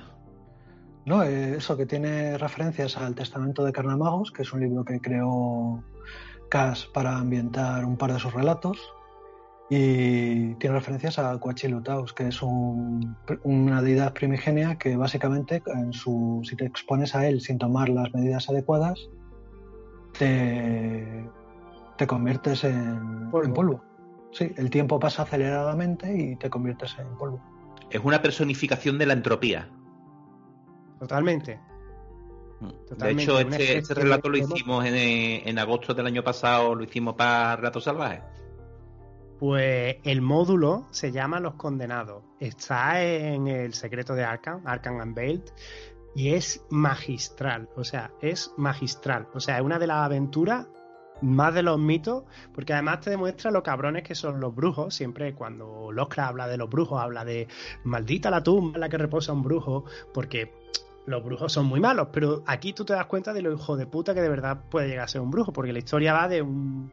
No, eh, eso que tiene referencias al Testamento de Carnamagos, que es un libro que creó Cass para ambientar un par de sus relatos. Y tiene referencias a Coachilutaus, que es un- una deidad primigenia que básicamente, en su, si te expones a él sin tomar las medidas adecuadas, te, te conviertes en Polvo. en polvo. Sí, el tiempo pasa aceleradamente y te conviertes en polvo. Es una personificación de la entropía. Totalmente. De Totalmente, hecho, este, este relato lo de- hicimos en, en agosto del año pasado, lo hicimos para Relatos Salvajes. Pues el módulo se llama Los Condenados. Está en el secreto de Arkham, Arkham Unveiled, y es magistral. O sea, es magistral. O sea, es una de las aventuras más de los mitos, porque además te demuestra lo cabrones que son los brujos. Siempre cuando Lovecraft habla de los brujos, habla de maldita la tumba en la que reposa un brujo, porque los brujos son muy malos, pero aquí tú te das cuenta de lo hijo de puta que de verdad puede llegar a ser un brujo, porque la historia va de un,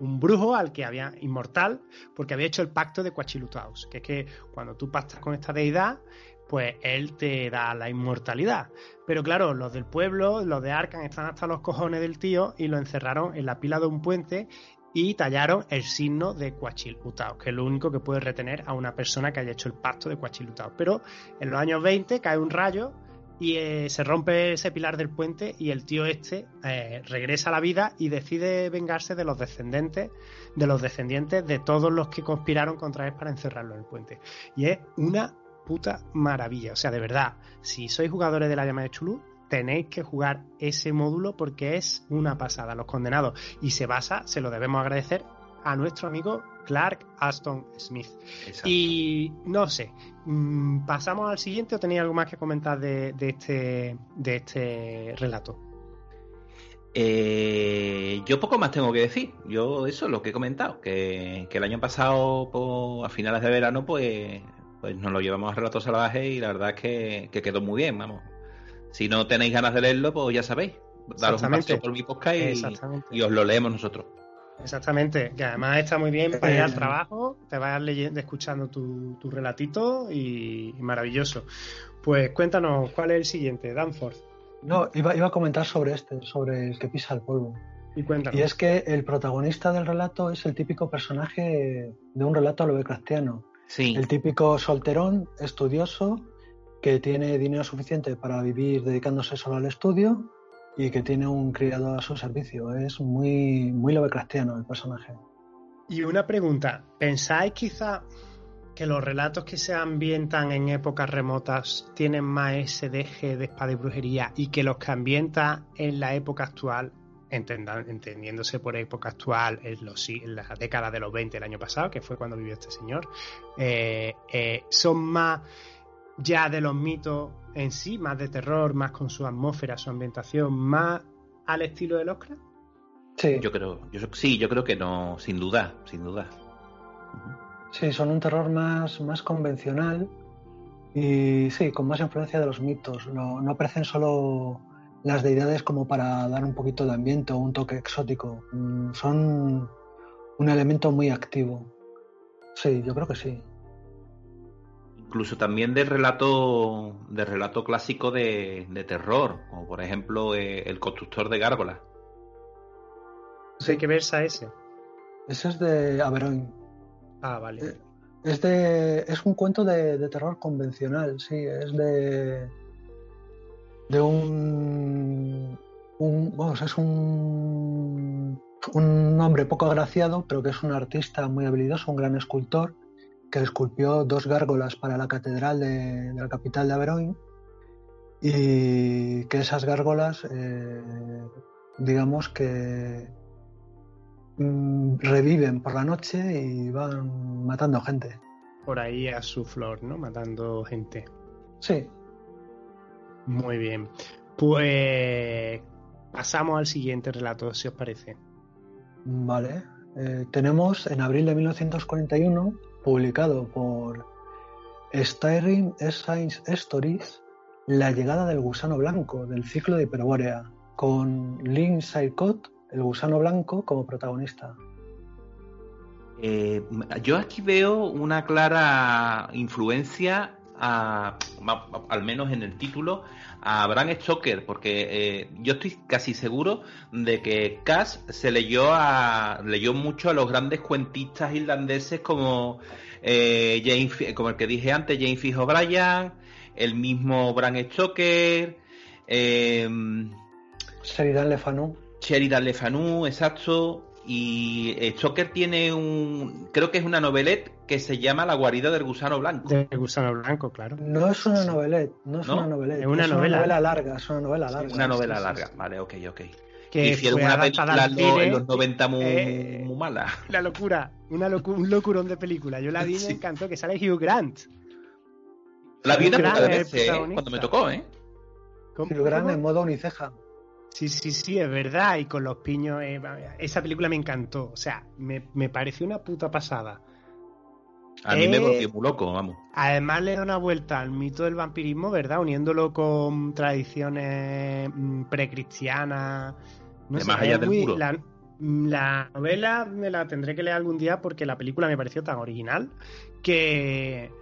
un brujo al que había inmortal, porque había hecho el pacto de Coachilutaus, que es que cuando tú pactas con esta deidad, pues él te da la inmortalidad. Pero claro, los del pueblo, los de Arkham, están hasta los cojones del tío y lo encerraron en la pila de un puente y tallaron el signo de Coachilutaus, que es lo único que puede retener a una persona que haya hecho el pacto de Coachilutaus. Pero en los años 20 cae un rayo y eh, se rompe ese pilar del puente y el tío este eh, regresa a la vida y decide vengarse de los descendentes, de los descendientes de todos los que conspiraron contra él para encerrarlo en el puente. Y es una puta maravilla. O sea, de verdad, si sois jugadores de la llama de Chulú, tenéis que jugar ese módulo porque es una pasada, Los Condenados. Y se basa, se lo debemos agradecer a nuestro amigo Clark Aston Smith. Exacto. Y no sé, ¿pasamos al siguiente o tenéis algo más que comentar de, de este, de este relato? Eh, yo poco más tengo que decir. Yo eso es lo que he comentado, que, que el año pasado, pues, a finales de verano, pues, pues nos lo llevamos a Relatos Salvajes y la verdad es que, que quedó muy bien, vamos. Si no tenéis ganas de leerlo, pues ya sabéis. Daros un paseo por mi podcast y, y os lo leemos nosotros. Exactamente, que además está muy bien para ir al Eh. trabajo, te vas leyendo, escuchando tu, tu relatito y, y maravilloso. Pues cuéntanos, ¿cuál es el siguiente? Danforth. No, iba, iba a comentar sobre este, sobre el que pisa el polvo. Y cuéntanos. Y es que el protagonista del relato es el típico personaje de un relato Lovecraftiano. Sí, El típico solterón, estudioso, que tiene dinero suficiente para vivir dedicándose solo al estudio y que tiene un criado a su servicio. Es muy, muy Lovecraftiano el personaje. Y una pregunta, ¿pensáis quizá que los relatos que se ambientan en épocas remotas tienen más ese deje de espada y brujería y que los que ambientan en la época actual, entendiéndose por época actual en, los, en la década de los 20 el año pasado, que fue cuando vivió este señor, eh, eh, son más ya de los mitos en sí, más de terror, más con su atmósfera, su ambientación, más al estilo de Lovecraft? Sí, yo creo, yo, sí, yo creo que no, sin duda, sin duda. Sí, son un terror más, más convencional y sí, con más influencia de los mitos. No, no aparecen solo las deidades como para dar un poquito de ambiente o un toque exótico. Mm, Son un elemento muy activo. Sí, yo creo que sí. Incluso también del relato, del relato clásico de, de terror, como por ejemplo eh, El constructor de gárgolas. ¿De qué versa ese? Ese es de Averón. Ah, vale. Eh, Es de. es un cuento de, de terror convencional, sí. Es de. de un. un vamos, es un. un hombre poco agraciado, pero que es un artista muy habilidoso, un gran escultor, que esculpió dos gárgolas para la catedral de, de la capital de Averón. Y que esas gárgolas, eh, digamos que mm, reviven por la noche y van matando gente. por ahí a su flor, ¿no? Matando gente. Sí, Muy bien. Pues pasamos al siguiente relato, si os parece. vale. Eh, tenemos en abril de 1941, publicado por Staring Science Stories, La llegada del gusano blanco del ciclo de Hiperbórea, con Lynn Saicot, el gusano blanco, como protagonista. Eh, yo aquí veo una clara influencia, a- al menos en el título, a Bram Stoker, porque eh, yo estoy casi seguro de que Cass se leyó a leyó mucho a los grandes cuentistas irlandeses como eh, James, como el que dije antes, James Fitz O'Brien, el mismo Bram Stoker, eh, Sheridan Le Fanu. Sheridan Le Fanu, exacto. Y eh, Stoker tiene un. Creo que es una novelette que se llama La guarida del gusano blanco. De Gusano Blanco, claro. No es una novelette, no es ¿No? una novelette. Es una novela. larga, es una novela larga. Una novela Sí, sí, larga. sí. Vale, ok, ok. Que Hicieron fue una película al en los- cine. en los 90 muy, Eh, muy mala. La locura, una locu- un locurón de película. Yo la vi y me encantó, que sale Hugh Grant. La vi una poca de es veces, ¿eh? cuando me tocó, ¿eh? ¿Cómo- Hugh Grant en modo uniceja. Sí, sí, sí, es verdad. Y con los piños. eh, esa película me encantó. O sea, me, me pareció una puta pasada. A mí me Eh, volvió muy loco, vamos. Además le da una vuelta al mito del vampirismo, ¿verdad? Uniéndolo con tradiciones mm, precristianas. De más allá del muro. La, la novela me la tendré que leer algún día porque la película me pareció tan original que,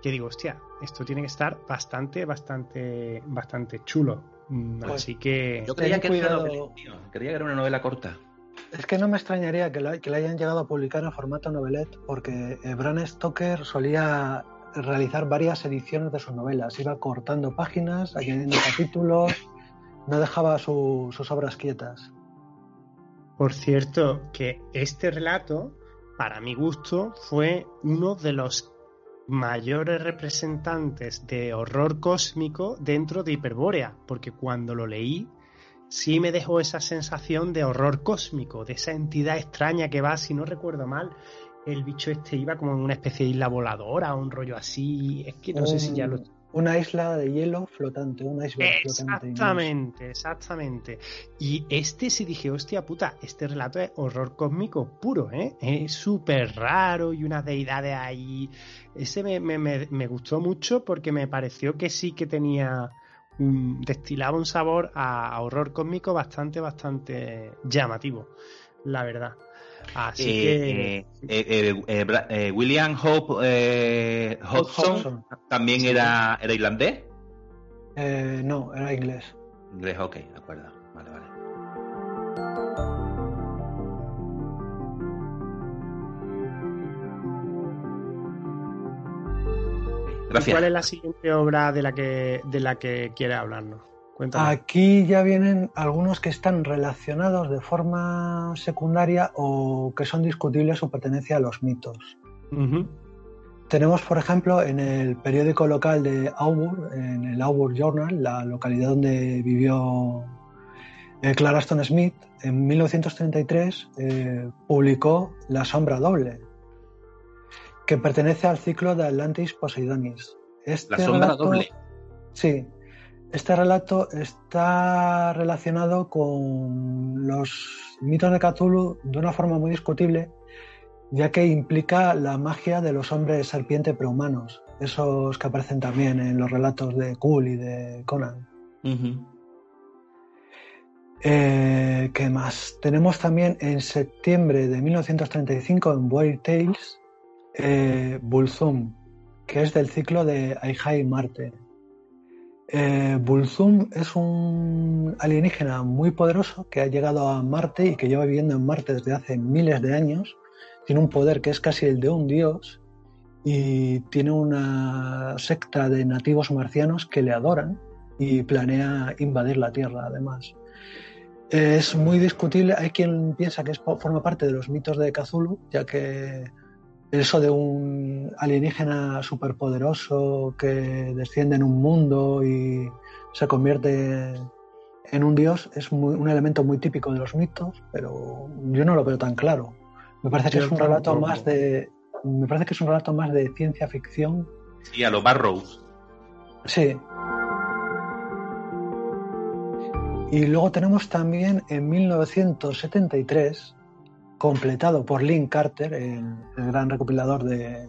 que digo, hostia, esto tiene que estar bastante, bastante, bastante chulo. Mm, Pues, Así que... Yo creía que, era una cuidado. novela, tío. creía que era una novela corta. Es que no me extrañaría que la, que la hayan llegado a publicar en formato novelette, porque eh, Bram Stoker solía realizar varias ediciones de sus novelas. Iba cortando páginas, añadiendo capítulos, no dejaba su- sus obras quietas. Por cierto, que este relato, para mi gusto, fue uno de los mayores representantes de horror cósmico dentro de Hiperbórea, porque cuando lo leí sí me dejó esa sensación de horror cósmico, de esa entidad extraña que va, si no recuerdo mal, el bicho este iba como en una especie de isla voladora, un rollo así, es que no sé si ya lo... Una isla de hielo flotante, una isla flotante. Exactamente, exactamente. Y este sí dije, hostia puta, este relato es horror cósmico puro, ¿eh? Es súper raro y unas deidades ahí. Ese me, me- me- me gustó mucho porque me pareció que sí que tenía. un- destilaba un sabor a, a horror cósmico bastante, bastante llamativo, la verdad. Así que. Eh, eh, eh, eh, eh, William Hope eh, Hodgson Hodgson. también Sí. era, era irlandés. Eh, no, era inglés. Inglés, ok, de acuerdo. Vale, vale. Gracias. ¿Cuál es la siguiente obra de la que, de la que quiere hablarnos? Cuéntame. Aquí ya vienen algunos que están relacionados de forma secundaria o que son discutibles su pertenencia a los mitos. Tenemos, por ejemplo, en el periódico local de Auburn, en el Auburn Journal, la localidad donde vivió eh, Clara Aston Smith, en 1933 eh, publicó La sombra doble, que pertenece al ciclo de Atlantis Poseidonis. Este La sombra relato- doble. Sí. Este relato está relacionado con los mitos de Cthulhu de una forma muy discutible, ya que implica la magia de los hombres serpiente prehumanos, esos que aparecen también en los relatos de Kuhl y de Conan. Eh, ¿Qué más? Tenemos también en septiembre de 1935 en Weird Tales eh, Bulzum, que es del ciclo de Aihai Marte. Eh, Bulzum es un alienígena muy poderoso que ha llegado a Marte y que lleva viviendo en Marte desde hace miles de años. Tiene un poder que es casi el de un dios y tiene una secta de nativos marcianos que le adoran y planea invadir la Tierra además. Es muy discutible, hay quien piensa que forma parte de los mitos de Cthulhu, ya que eso de un alienígena superpoderoso que desciende en un mundo y se convierte en un dios es muy- un elemento muy típico de los mitos, pero yo no lo veo tan claro. Me parece que es un relato más de me parece que es un relato más de ciencia ficción. Sí, a los Barrows. Sí. Y luego tenemos también en 1973 completado por Lynn Carter, el, gran recopilador de,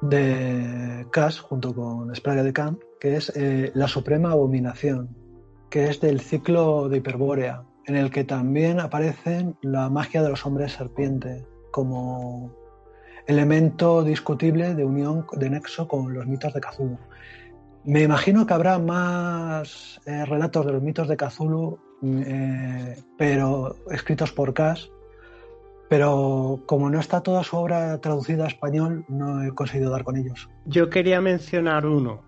de Cash, junto con Sprague de Camp, que es eh, La Suprema Abominación, que es del ciclo de Hiperbórea, en el que también aparecen la magia de los hombres serpiente como elemento discutible de unión de nexo con los mitos de Cthulhu. Me imagino que habrá más eh, relatos de los mitos de Cthulhu, eh, pero escritos por Cash, pero como no está toda su obra traducida a español, no he conseguido dar con ellos. Yo quería mencionar uno.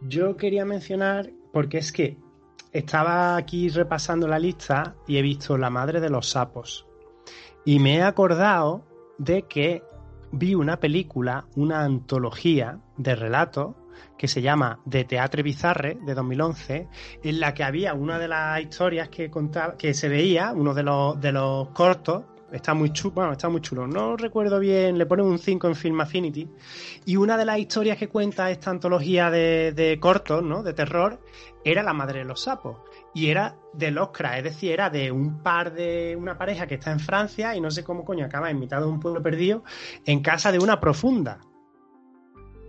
Yo quería mencionar, porque es que estaba aquí repasando la lista y he visto La Madre de los Sapos. Y me he acordado de que vi una película, una antología de relatos que se llama De Teatre Bizarre de 2011, en la que había una de las historias que contaba, que se veía, uno de los, de los cortos, está muy chulo, bueno, está muy chulo, no recuerdo bien, le ponen un 5 en Film Affinity, y una de las historias que cuenta esta antología de, de cortos, ¿no? De terror, era La Madre de los Sapos. Y era de Loscra, es decir, era de un par de una pareja que está en Francia y no sé cómo coño acaba en mitad de un pueblo perdido en casa de una profunda.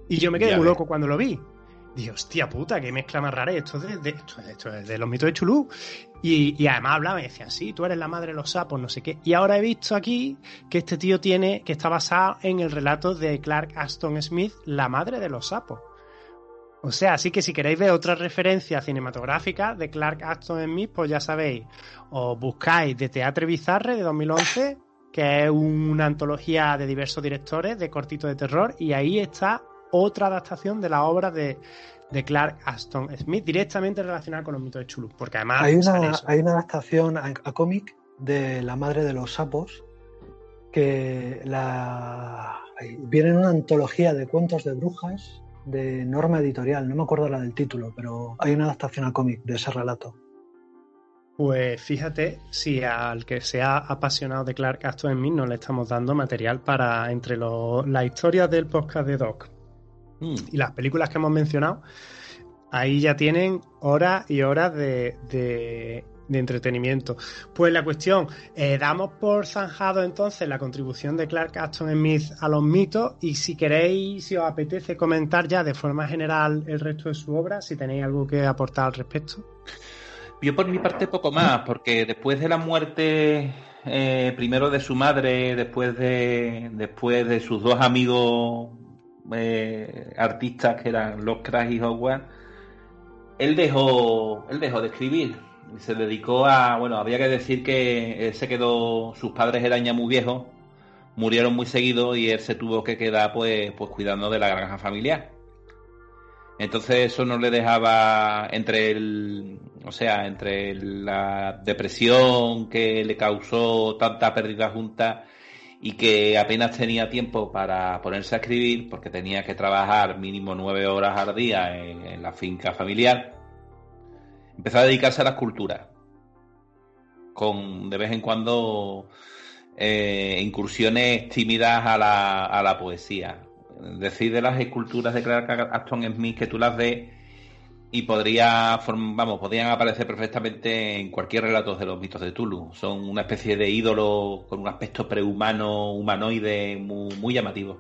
Y yo me quedé Ya muy ves. loco cuando lo vi. Dije, hostia puta, qué mezcla más rara. Esto es de, de- los mitos de Chulú. Y, además hablaba y decía, sí, tú eres la madre de los sapos, no sé qué. Y ahora he visto aquí que este tío tiene, que está basado en el relato de Clark Aston Smith, la madre de los sapos. O sea, así que si queréis ver otra referencia cinematográfica de Clark Aston Smith, pues ya sabéis, os buscáis de Teatre Bizarre de 2011, que es una antología de diversos directores de cortito de terror, y ahí está otra adaptación de la obra de, de Clark Aston Smith, directamente relacionada con los mitos de Chulu, porque además Hay una, hay una adaptación a, a cómic de La Madre de los Sapos que la... viene en una antología de cuentos de brujas de Norma Editorial, no me acuerdo la del título, pero hay una adaptación al cómic de ese relato. Pues fíjate si al que se ha apasionado de Clark Aston Smith no le estamos dando material para entre lo- las historias del podcast de Doc Mm. y las películas que hemos mencionado, ahí ya tienen horas y horas de, de- de entretenimiento. Pues la cuestión, eh, damos por zanjado entonces la contribución de Clark Aston Smith a los mitos y si queréis, si os apetece comentar ya de forma general el resto de su obra, si tenéis algo que aportar al respecto. Yo por mi parte poco más, porque después de la muerte eh, primero de su madre, después de después de sus dos amigos eh, artistas que eran Lovecraft y Howard, él dejó él dejó de escribir. Y se dedicó a bueno había que decir que él se quedó sus padres eran ya muy viejos murieron muy seguido y él se tuvo que quedar pues pues cuidando de la granja familiar. Entonces eso no le dejaba entre el, o sea, entre la depresión que le causó tanta pérdida junta y que apenas tenía tiempo para ponerse a escribir porque tenía que trabajar mínimo nueve horas al día en, la finca familiar, empezó a dedicarse a la escultura, con de vez en cuando eh, incursiones tímidas a la, a la poesía. Decir de las esculturas de Clark Aston Smith que tú las ves y podría vamos podrían aparecer perfectamente en cualquier relato de los mitos de Tulu. Son una especie de ídolo con un aspecto prehumano humanoide muy, muy llamativo.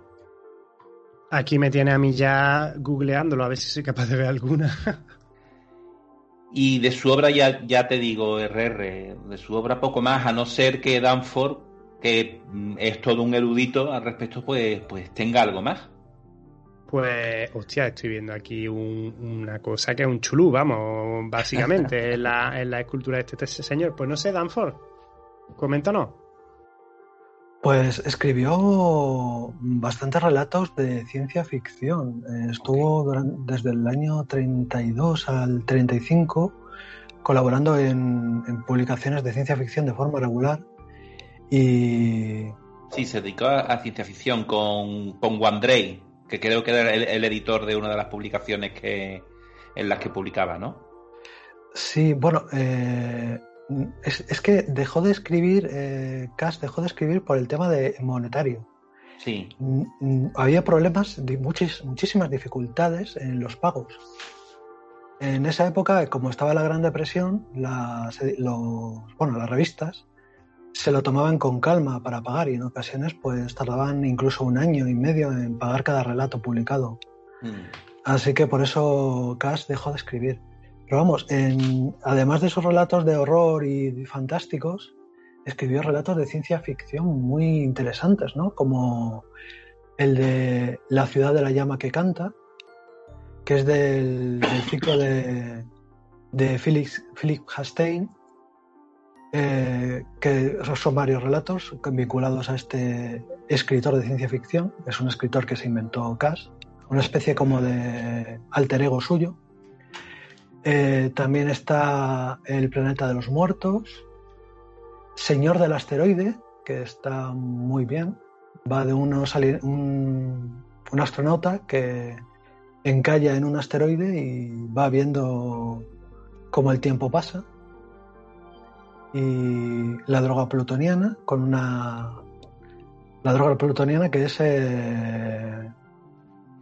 Aquí me tiene a mí ya googleándolo, a ver si soy capaz de ver alguna. y de su obra ya, ya te digo RR de su obra poco más a no ser que Danford que mm, es todo un erudito al respecto pues pues tenga algo más Pues, hostia, estoy viendo aquí un- una cosa que es un chulú, vamos, básicamente, en la, en la escultura de este, este señor. Pues no sé, Danford, coméntanos. Pues escribió bastantes relatos de ciencia ficción. Eh, Estuvo desde el año 32 al 35 colaborando en, en publicaciones de ciencia ficción de forma regular. Y Sí, se dedicó a, a ciencia ficción con, con Wandrei, que creo que era el, el editor de una de las publicaciones que en las que publicaba, ¿no? sí, bueno, eh, es, es que dejó de escribir, eh, Cass dejó de escribir por el tema de monetario. Sí. Mm, mm, había problemas, muchis- muchísimas dificultades en los pagos. En esa época, como estaba la Gran Depresión, las, los- bueno, las revistas se lo tomaban con calma para pagar y en ocasiones pues tardaban incluso un año y medio en pagar cada relato publicado. Mm. Así que por eso Cass dejó de escribir. Pero vamos, en- además de sus relatos de horror y fantásticos, escribió relatos de ciencia ficción muy interesantes, ¿no? Como el de La ciudad de la llama que canta, que es del, del ciclo de, de Philip, Philip Hastein, eh, que son varios relatos vinculados a este escritor de ciencia ficción. Es un escritor que se inventó Cass, una especie como de alter ego suyo. Eh, también está El planeta de los muertos, Señor del asteroide, que está muy bien. Va de unos un, un astronauta que encalla en un asteroide y va viendo cómo el tiempo pasa. Y la droga plutoniana, con una. La droga plutoniana que es. eh,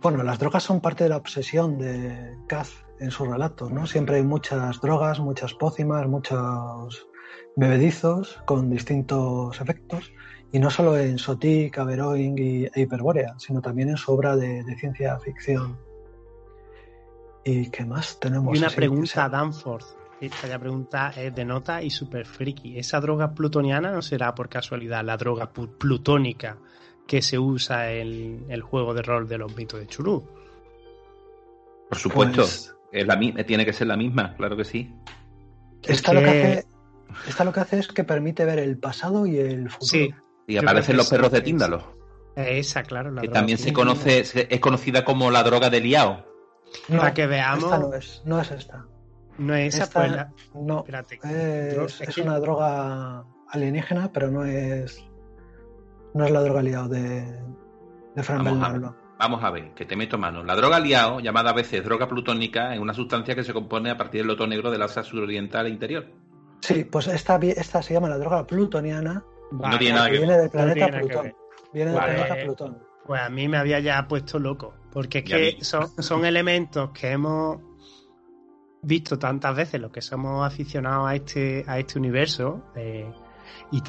Bueno, las drogas son parte de la obsesión de Kaz en sus relatos, ¿no? Siempre hay muchas drogas, muchas pócimas, muchos bebedizos con distintos efectos. Y no solo en Sotic, Averroing y e Hyperborea, sino también en su obra de, de ciencia ficción. ¿Y qué más tenemos? Y una así? pregunta a Danford. Esta ya pregunta es de nota y super friki. ¿Esa droga plutoniana no será por casualidad la droga plutónica que se usa en el juego de rol de los mitos de Chulú? Por supuesto, Pues- es la, mi- tiene que ser la misma, claro que sí. Esta, Es lo que que- hace, esta lo que hace es que permite ver el pasado y el futuro. Sí, Y aparecen los perros de. Tíndalo, esa, claro. La que droga también se conoce, es conocida como la droga de Liao. No, Para que veamos, esta no es, no es esta. No es esa, Esta- pues la- No, Espérate. es, Dro- es es que- una droga alienígena, pero no es. No es la droga liado de, de Fran Vamos. Vamos a ver, que te meto mano. La droga liao, llamada a veces droga plutónica, es una sustancia que se compone a partir del loto negro del Asia suroriental e interior. Sí, pues esta, esta se llama la droga plutoniana. no tiene nada que viene del planeta Plutón. Viene del Vale. planeta Plutón. Pues a mí me había ya puesto loco, porque es que son, son elementos que hemos visto tantas veces los que somos aficionados a este, a este universo eh, y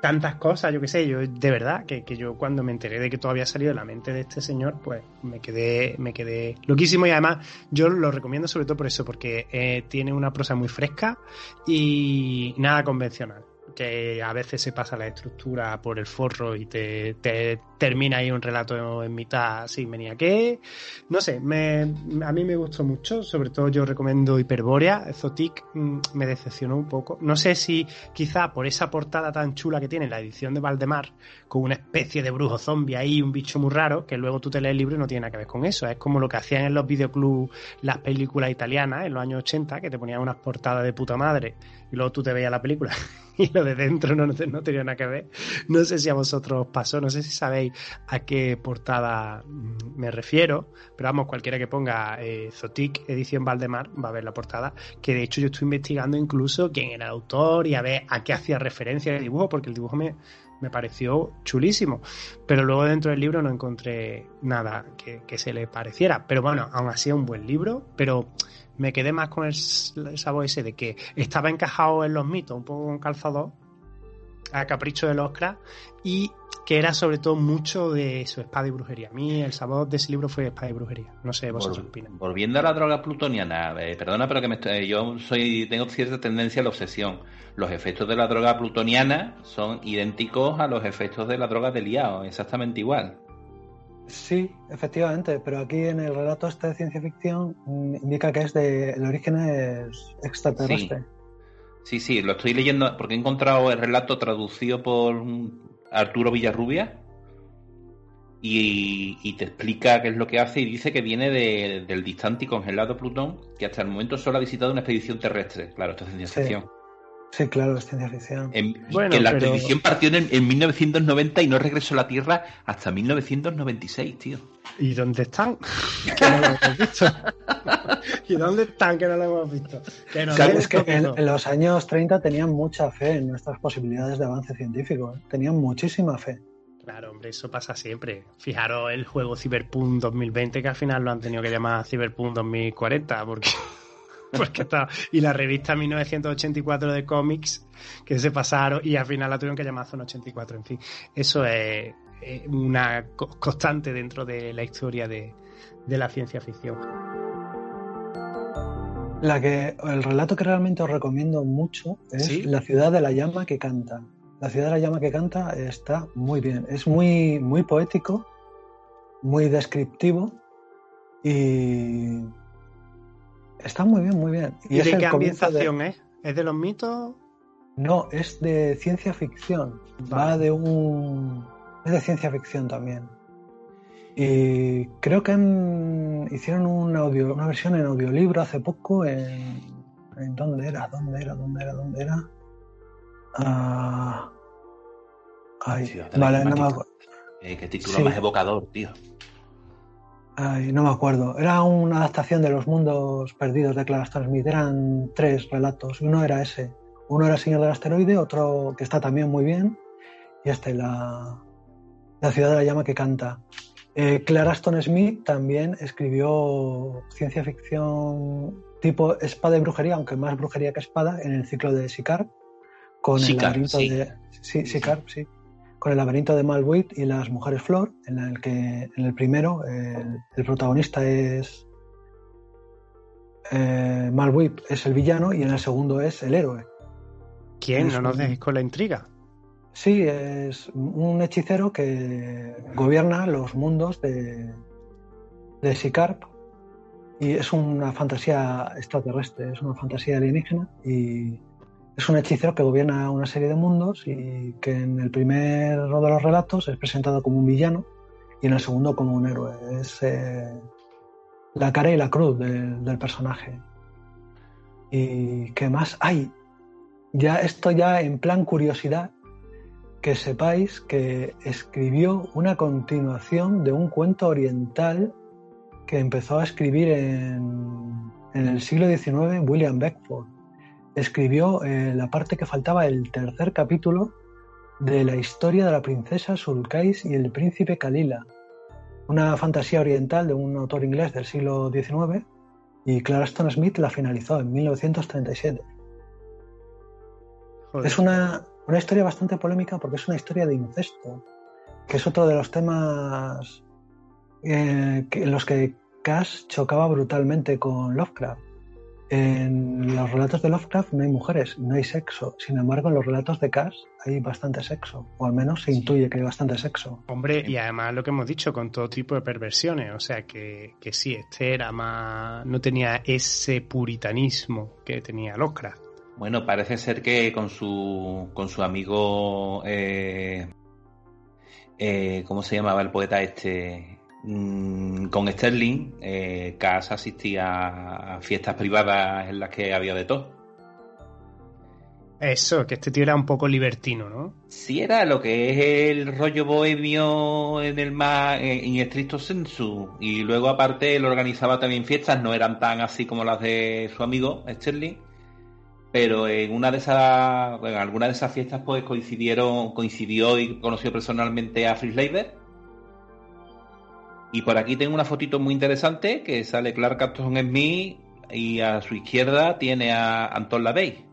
tantas cosas, yo qué sé, yo de verdad que, que yo cuando me enteré de que todo había salido de la mente de este señor, pues me quedé, me quedé loquísimo. Y además yo lo recomiendo sobre todo por eso, porque eh, tiene una prosa muy fresca y nada convencional que a veces se pasa la estructura por el forro y te termina ahí un relato en mitad sin venir a qué. No sé, me, a mí me gustó mucho, sobre todo yo recomiendo Hyperborea, Zotic mm, me decepcionó un poco. No sé si quizá por esa portada tan chula que tiene la edición de Valdemar, con una especie de brujo zombie ahí, un bicho muy raro, que luego tú te lees el libro y no tiene nada que ver con eso. Es como lo que hacían en los videoclubs las películas italianas en los años 80, que te ponían unas portadas de puta madre y luego tú te veías la película y lo de dentro no, no tenía nada que ver. No sé si a vosotros pasó, no sé si sabéis a qué portada mm, me refiero, pero vamos, cualquiera que ponga eh, Zotic edición Valdemar va a ver la portada, que de hecho yo estoy investigando incluso quién era el autor y a ver a qué hacía referencia el dibujo, porque el dibujo me, me pareció chulísimo, pero luego dentro del libro no encontré nada que, se le pareciera, pero bueno, aún así es un buen libro, pero me quedé más con el, el sabor ese de que estaba encajado en los mitos, un poco con calzador, a capricho del Oscar, y que era sobre todo mucho de su espada y brujería. A mí el sabor de ese libro fue espada y brujería. No sé, vosotros Vol- opinan. Volviendo a la droga plutoniana, eh, perdona, pero que me estoy- yo soy tengo cierta tendencia a la obsesión. Los efectos de la droga plutoniana son idénticos a los efectos de la droga de liao, exactamente igual. Sí, efectivamente, pero aquí en el relato este de ciencia ficción mm, indica que es de el origen es extraterrestre. Sí, sí, lo estoy leyendo porque he encontrado el relato traducido por Arturo Villarrubia y, y te explica qué es lo que hace y dice que viene de- del distante y congelado Plutón, que hasta el momento solo ha visitado una expedición terrestre. Claro, esto es ciencia Sí. ficción. Sí, claro, es ciencia ficción. En- Bueno, que la pero- expedición partió en, en 1990 y no regresó a la Tierra hasta 1996, tío. ¿Y dónde están? que no lo hemos visto. ¿Y dónde están que no lo hemos visto? Que en, en los años 30 tenían mucha fe en nuestras posibilidades de avance científico. ¿eh? Tenían muchísima fe. Claro, hombre, eso pasa siempre. Fijaros el juego Cyberpunk 2020 que al final lo han tenido que llamar Cyberpunk 2040 porque porque está y la revista 1984 de cómics que se pasaron y al final la tuvieron que llamar Zona 84. En fin, eso es una co- constante dentro de la historia de, de la ciencia ficción. La que, el relato que realmente os recomiendo mucho es ¿Sí? La ciudad de la llama que canta. La ciudad de la llama que canta está muy bien. Es muy, muy poético, muy descriptivo y está muy bien, muy bien. ¿Y, es de qué de- ambientación es? ¿Es de los mitos? No, es de ciencia ficción. Va de un. Es de ciencia ficción también. Y creo que hicieron un audio, una versión en audiolibro hace poco en. ¿En dónde era? ¿Dónde era? ¿Dónde era? ¿Dónde era? Ah, ay, vale, no me, Climática. acu- Eh, qué título Sí. más evocador, tío. Ay, no me acuerdo. Era una adaptación de Los Mundos Perdidos de Claraston Smith. Eran tres relatos. Uno era ese. Uno era El Señor del Asteroide, otro que está también muy bien. Y este, la, la ciudad de la llama que canta. Eh, Clara Aston Smith también escribió ciencia ficción tipo espada y brujería, aunque más brujería que espada, en el ciclo de Sicar, con Sicar, el laberinto sí. de sí, Sicar, sí, con el laberinto de Malbuit y las mujeres flor, en el que en el primero el, el protagonista es eh, Malbuit es el villano y en el segundo es el héroe. ¿Quién? Es No nos dejéis con la intriga. Sí, es un hechicero que gobierna los mundos de, de Sicarp y es una fantasía extraterrestre, es una fantasía alienígena y es un hechicero que gobierna una serie de mundos y que en el primer de los relatos es presentado como un villano y en el segundo como un héroe. Es eh, la cara y la cruz del, personaje. ¿Y qué más hay? Ya esto ya en plan curiosidad que sepáis que escribió una continuación de un cuento oriental que empezó a escribir en, en el siglo XIX William Beckford. Escribió eh, la parte que faltaba, el tercer capítulo de la historia de la princesa Sulcais y el príncipe Kalila, una fantasía oriental de un autor inglés del siglo XIX y Claraston Smith la finalizó en 1937. Joder. Es una, una historia bastante polémica porque es una historia de incesto, que es otro de los temas eh, que- en los que Cass chocaba brutalmente con Lovecraft. En los relatos de Lovecraft no hay mujeres, no hay sexo. Sin embargo, en los relatos de Cass hay bastante sexo, o al menos se intuye que hay bastante sexo. Hombre, y además lo que hemos dicho, con todo tipo de perversiones, o sea que, que sí, este era más. no tenía ese puritanismo que tenía Lovecraft. Bueno, parece ser que con su, con su amigo, eh, eh, ¿cómo se llamaba el poeta este? Mm, con Sterling, eh, Cass asistía a fiestas privadas en las que había de todo. Eso, que este tío era un poco libertino, ¿no? Sí, era lo que es el rollo bohemio en el más en, en estricto sensu. Y luego, aparte, él organizaba también fiestas, no eran tan así como las de su amigo Sterling. Pero en una de esas, en alguna de esas fiestas, pues coincidieron, coincidió y conoció personalmente a Fritz Leiber. Y por aquí tengo una fotito muy interesante que sale Clark Acton Smith y a su izquierda tiene a Anton LaVey.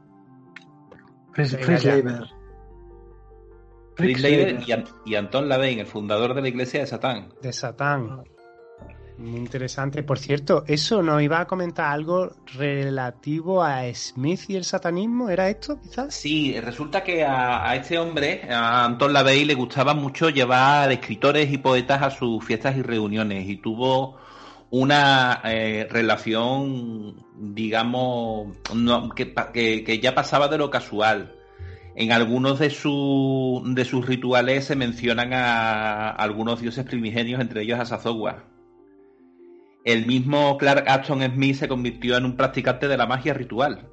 Fritz, Fritz. Leiber. Fritz Leiber y, An- y Anton LaVey, el fundador de la iglesia de Satán. De Satán. Muy interesante. Por cierto, eso nos iba a comentar algo relativo a Smith y el satanismo. ¿Era esto, quizás? Sí, resulta que a, este hombre, a Anton LaVey, le gustaba mucho llevar escritores y poetas a sus fiestas y reuniones y tuvo una eh, relación, digamos, no- que, ya pasaba de lo casual. En algunos de, su- de sus rituales se mencionan a, algunos dioses primigenios, entre ellos a Sazogwa. El mismo Clark Ashton Smith se convirtió en un practicante de la magia ritual.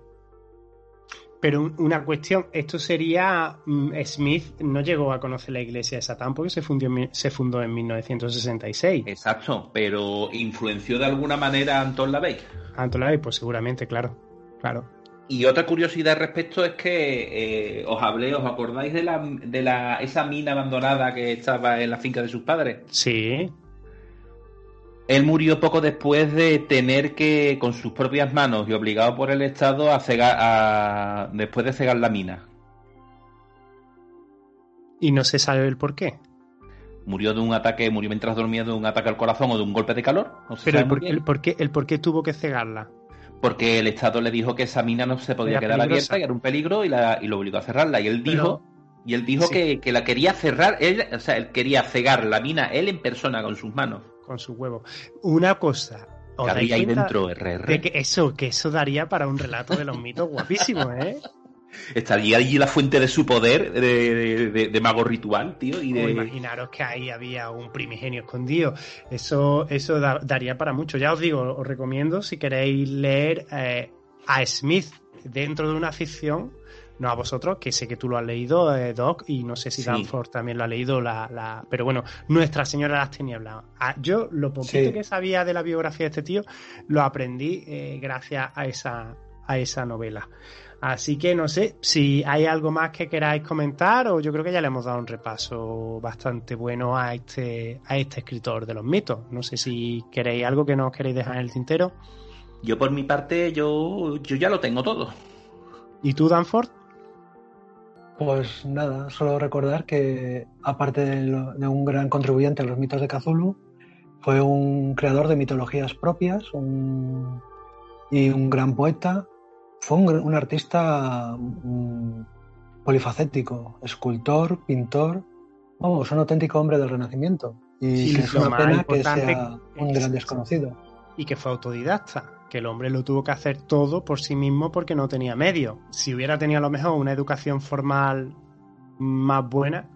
Pero un- una cuestión, esto sería. mm, Smith no llegó a conocer la iglesia de Satán porque se, fundió se fundó en 1966. Exacto, pero influenció de alguna manera a Anton LaVey. Antolay, pues seguramente, claro. Claro. Y otra curiosidad al respecto es que eh, os hablé, ¿os acordáis de la de la esa mina abandonada que estaba en la finca de sus padres? Sí. Él murió poco después de tener que, con sus propias manos y obligado por el Estado, a cegar, a- después de cegar la mina. Y no se sabe el por qué. Murió de un ataque, murió mientras dormía de un ataque al corazón o de un golpe de calor. No Pero el por, bien. el por qué, el por qué tuvo que cegarla. Porque el Estado le dijo que esa mina no se podía Era quedar peligrosa. abierta, que era un peligro y, la, y lo obligó a cerrarla. Y él Pero- dijo, y él dijo Sí. que, que la quería cerrar, él, o sea, él quería cegar la mina él en persona con sus manos. Con su huevo. Una cosa. ¿os Que había ahí dentro, RR. de que eso, que eso daría para un relato de los mitos guapísimo, ¿eh? Estaría allí la fuente de su poder de, de- mago ritual, tío. Y de... imaginaros que ahí había un primigenio escondido. Eso, eso da- daría para mucho. Ya os digo, os recomiendo si queréis leer eh, a Smith dentro de una ficción, no a vosotros, que sé que tú lo has leído, eh, Doc, y no sé si Sí. Danforth también lo ha leído, la, la- pero bueno, Nuestra Señora de las Tinieblas. Ah, yo lo poquito Sí. que sabía de la biografía de este tío lo aprendí eh, gracias a esa, a esa novela. Así que no sé si hay algo más que queráis comentar o yo creo que ya le hemos dado un repaso bastante bueno a este, a este escritor de los mitos. No sé si queréis algo que nos queréis dejar en el tintero. Yo por mi parte, yo, yo ya lo tengo todo. ¿Y tú, Danford? Pues nada, solo recordar que aparte de, lo- de un gran contribuyente a los mitos de Cthulhu, fue un creador de mitologías propias un- y un gran poeta. Fue un, un artista mm, polifacético, escultor, pintor, vamos, un auténtico hombre del Renacimiento. Y Sí, es una pena que sea un gran desconocido. Y que fue autodidacta, que el hombre lo tuvo que hacer todo por sí mismo porque no tenía medios. Si hubiera tenido a lo mejor una educación formal más buena,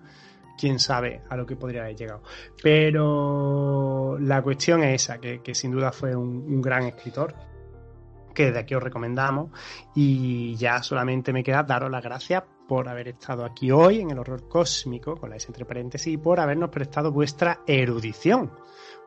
quién sabe a lo que podría haber llegado. Pero la cuestión es esa, que, sin duda fue un, un gran escritor, que desde aquí os recomendamos. Y ya solamente me queda daros las gracias por haber estado aquí hoy en el horror cósmico, con la S entre paréntesis, y por habernos prestado vuestra erudición.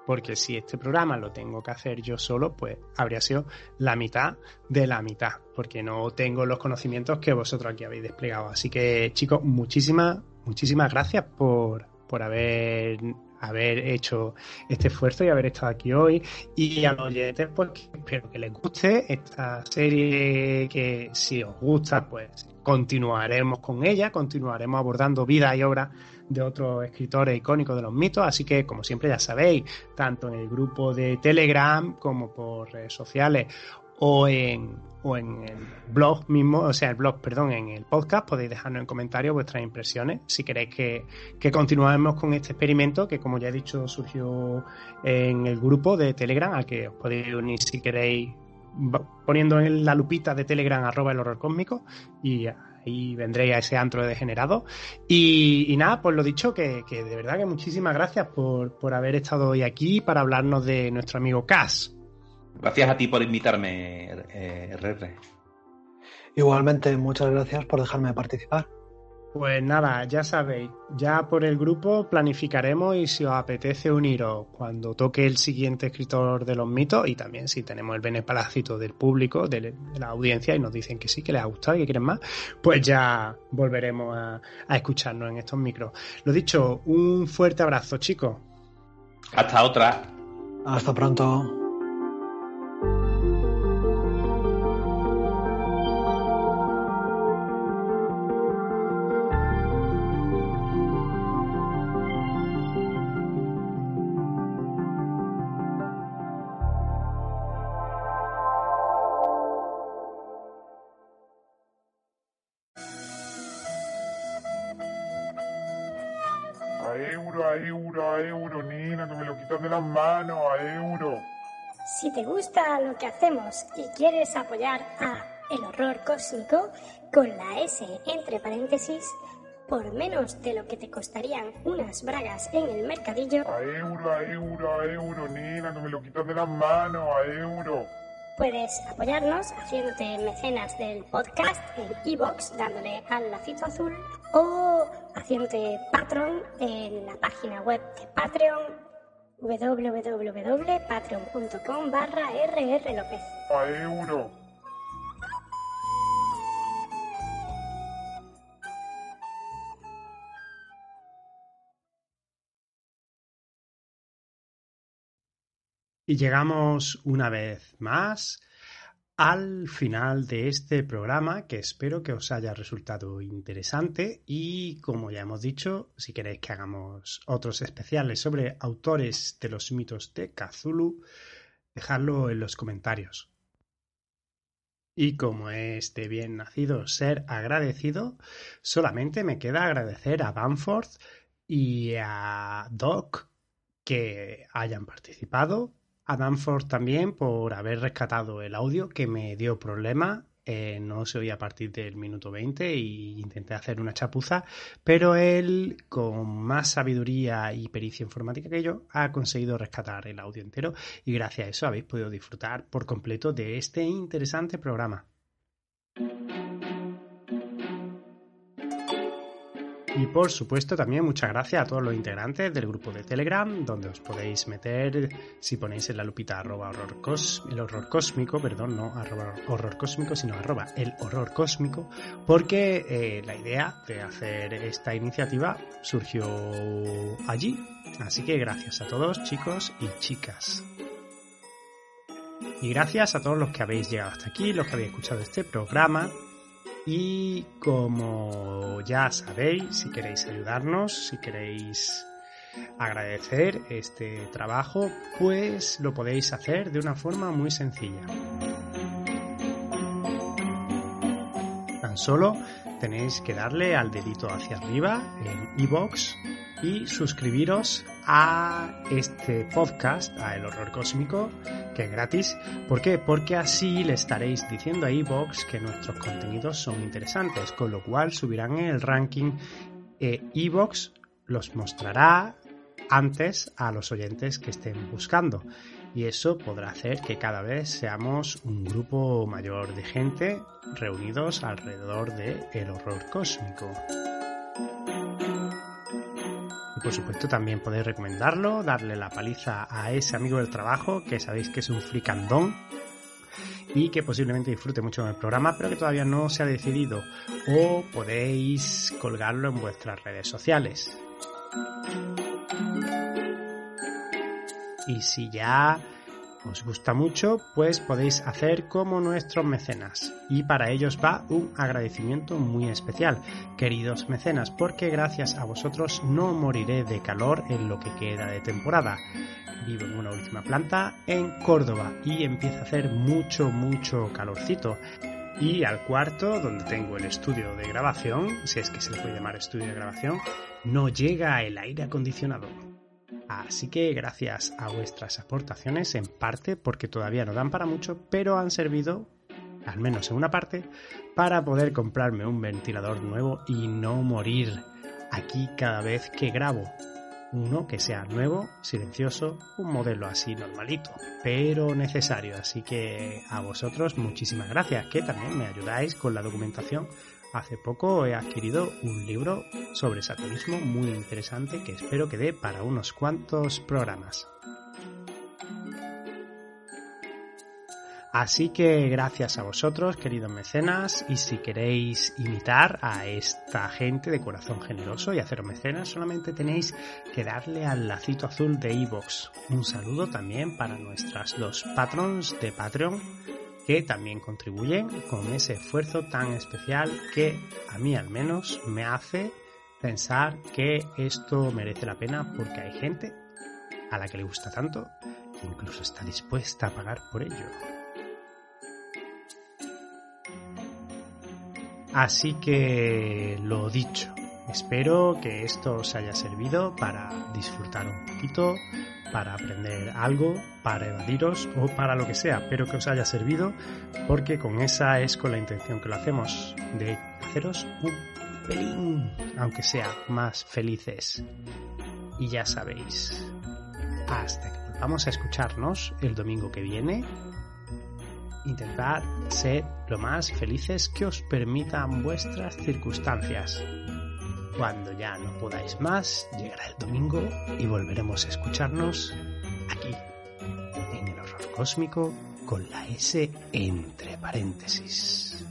Porque si este programa lo tengo que hacer yo solo, pues habría sido la mitad de la mitad, porque no tengo los conocimientos que vosotros aquí habéis desplegado. Así que, chicos, muchísimas, muchísimas gracias por, por haber haber hecho este esfuerzo y haber estado aquí hoy. Y a los oyentes, pues espero que les guste esta serie, que si os gusta, pues continuaremos con ella, continuaremos abordando vida y obra de otros escritores icónicos de los mitos. Así que, como siempre, ya sabéis, tanto en el grupo de Telegram como por redes sociales o en, o en el blog mismo, o sea, el blog, perdón, en el podcast, podéis dejarnos en comentarios vuestras impresiones si queréis que, que continuemos con este experimento que, como ya he dicho, surgió en el grupo de Telegram, al que os podéis unir si queréis poniendo en la lupita de Telegram arroba el horror cósmico y ahí vendréis a ese antro de degenerado. Y, y nada, pues lo dicho, que, que de verdad que muchísimas gracias por, por haber estado hoy aquí para hablarnos de nuestro amigo Cass. Gracias a ti por invitarme, eh, RR. Igualmente, muchas gracias por dejarme participar. Pues nada, ya sabéis, ya por el grupo planificaremos y si os apetece uniros cuando toque el siguiente escritor de los mitos y también si tenemos el beneplácito del público, de, de la audiencia y nos dicen que sí, que les ha gustado y que quieren más, pues ya volveremos a, a escucharnos en estos micros. Lo dicho, un fuerte abrazo chicos. Hasta otra. Hasta pronto. Manos, a euro. Si te gusta lo que hacemos y quieres apoyar a El Horror Cósmico con la S entre paréntesis, por menos de lo que te costarían unas bragas en el mercadillo, A euro, a euro, a euro, Nina, que me lo quitas de las manos, a euro. puedes apoyarnos haciéndote mecenas del podcast en iBox dándole al lacito azul o haciéndote patron en la página web de Patreon www.patreon.com barra rrlopez. A euro. Y llegamos una vez más al final de este programa que espero que os haya resultado interesante y como ya hemos dicho, si queréis que hagamos otros especiales sobre autores de los mitos de Cthulhu, dejadlo en los comentarios. Y como es de bien nacido ser agradecido, solamente me queda agradecer a Banford y a Doc que hayan participado a Danforth también por haber rescatado el audio que me dio problema. Eh, no se oía a partir del minuto 20 e intenté hacer una chapuza, pero él, con más sabiduría y pericia informática que yo, ha conseguido rescatar el audio entero y gracias a eso habéis podido disfrutar por completo de este interesante programa. Y por supuesto también muchas gracias a todos los integrantes del grupo de Telegram, donde os podéis meter si ponéis en la lupita arroba horror el horror cósmico, perdón, no arroba horror cósmico, sino arroba el horror cósmico, porque eh, la idea de hacer esta iniciativa surgió allí. Así que gracias a todos chicos y chicas. Y gracias a todos los que habéis llegado hasta aquí, los que habéis escuchado este programa, y como ya sabéis, si queréis ayudarnos, si queréis agradecer este trabajo, pues lo podéis hacer de una forma muy sencilla. Tan solo tenéis que darle al dedito hacia arriba en iBox y suscribiros a este podcast, a El Horror Cósmico, que es gratis. ¿Por qué? Porque así le estaréis diciendo a iBox que nuestros contenidos son interesantes, con lo cual subirán en el ranking. iBox los mostrará antes a los oyentes que estén buscando. y eso podrá hacer que cada vez seamos un grupo mayor de gente reunidos alrededor de el horror cósmico. Y por supuesto también podéis recomendarlo, darle la paliza a ese amigo del trabajo que sabéis que es un fricandón y que posiblemente disfrute mucho del programa, pero que todavía no se ha decidido. O podéis colgarlo en vuestras redes sociales. Y si ya os gusta mucho, pues podéis hacer como nuestros mecenas. Y para ellos va un agradecimiento muy especial, queridos mecenas, porque gracias a vosotros no moriré de calor en lo que queda de temporada. Vivo en una última planta en Córdoba y empieza a hacer mucho, mucho calorcito. Y al cuarto, donde tengo el estudio de grabación, si es que se le puede llamar estudio de grabación, no llega el aire acondicionado. Así que gracias a vuestras aportaciones, en parte porque todavía no dan para mucho, pero han servido, al menos en una parte, para poder comprarme un ventilador nuevo y no morir aquí cada vez que grabo. Uno que sea nuevo, silencioso, un modelo así normalito, pero necesario. Así que a vosotros muchísimas gracias, que también me ayudáis con la documentación Hace poco he adquirido un libro sobre satanismo muy interesante que espero que dé para unos cuantos programas. Así que gracias a vosotros, queridos mecenas, y si queréis imitar a esta gente de corazón generoso y hacer mecenas, solamente tenéis que darle al lacito azul de iVoox. Un saludo también para nuestras dos patrons de Patreon, que también contribuyen con ese esfuerzo tan especial que a mí al menos me hace pensar que esto merece la pena porque hay gente a la que le gusta tanto que incluso está dispuesta a pagar por ello. Así que lo dicho, espero que esto os haya servido para disfrutar un poquito, para aprender algo, para evadiros o para lo que sea, pero que os haya servido porque con esa es con la intención que lo hacemos, de haceros un pelín, aunque sea más felices. Y ya sabéis, hasta que volvamos a escucharnos el domingo que viene, intentad ser lo más felices que os permitan vuestras circunstancias. Cuando ya no podáis más, llegará el domingo y volveremos a escucharnos aquí, en el horror cósmico, con la S entre paréntesis.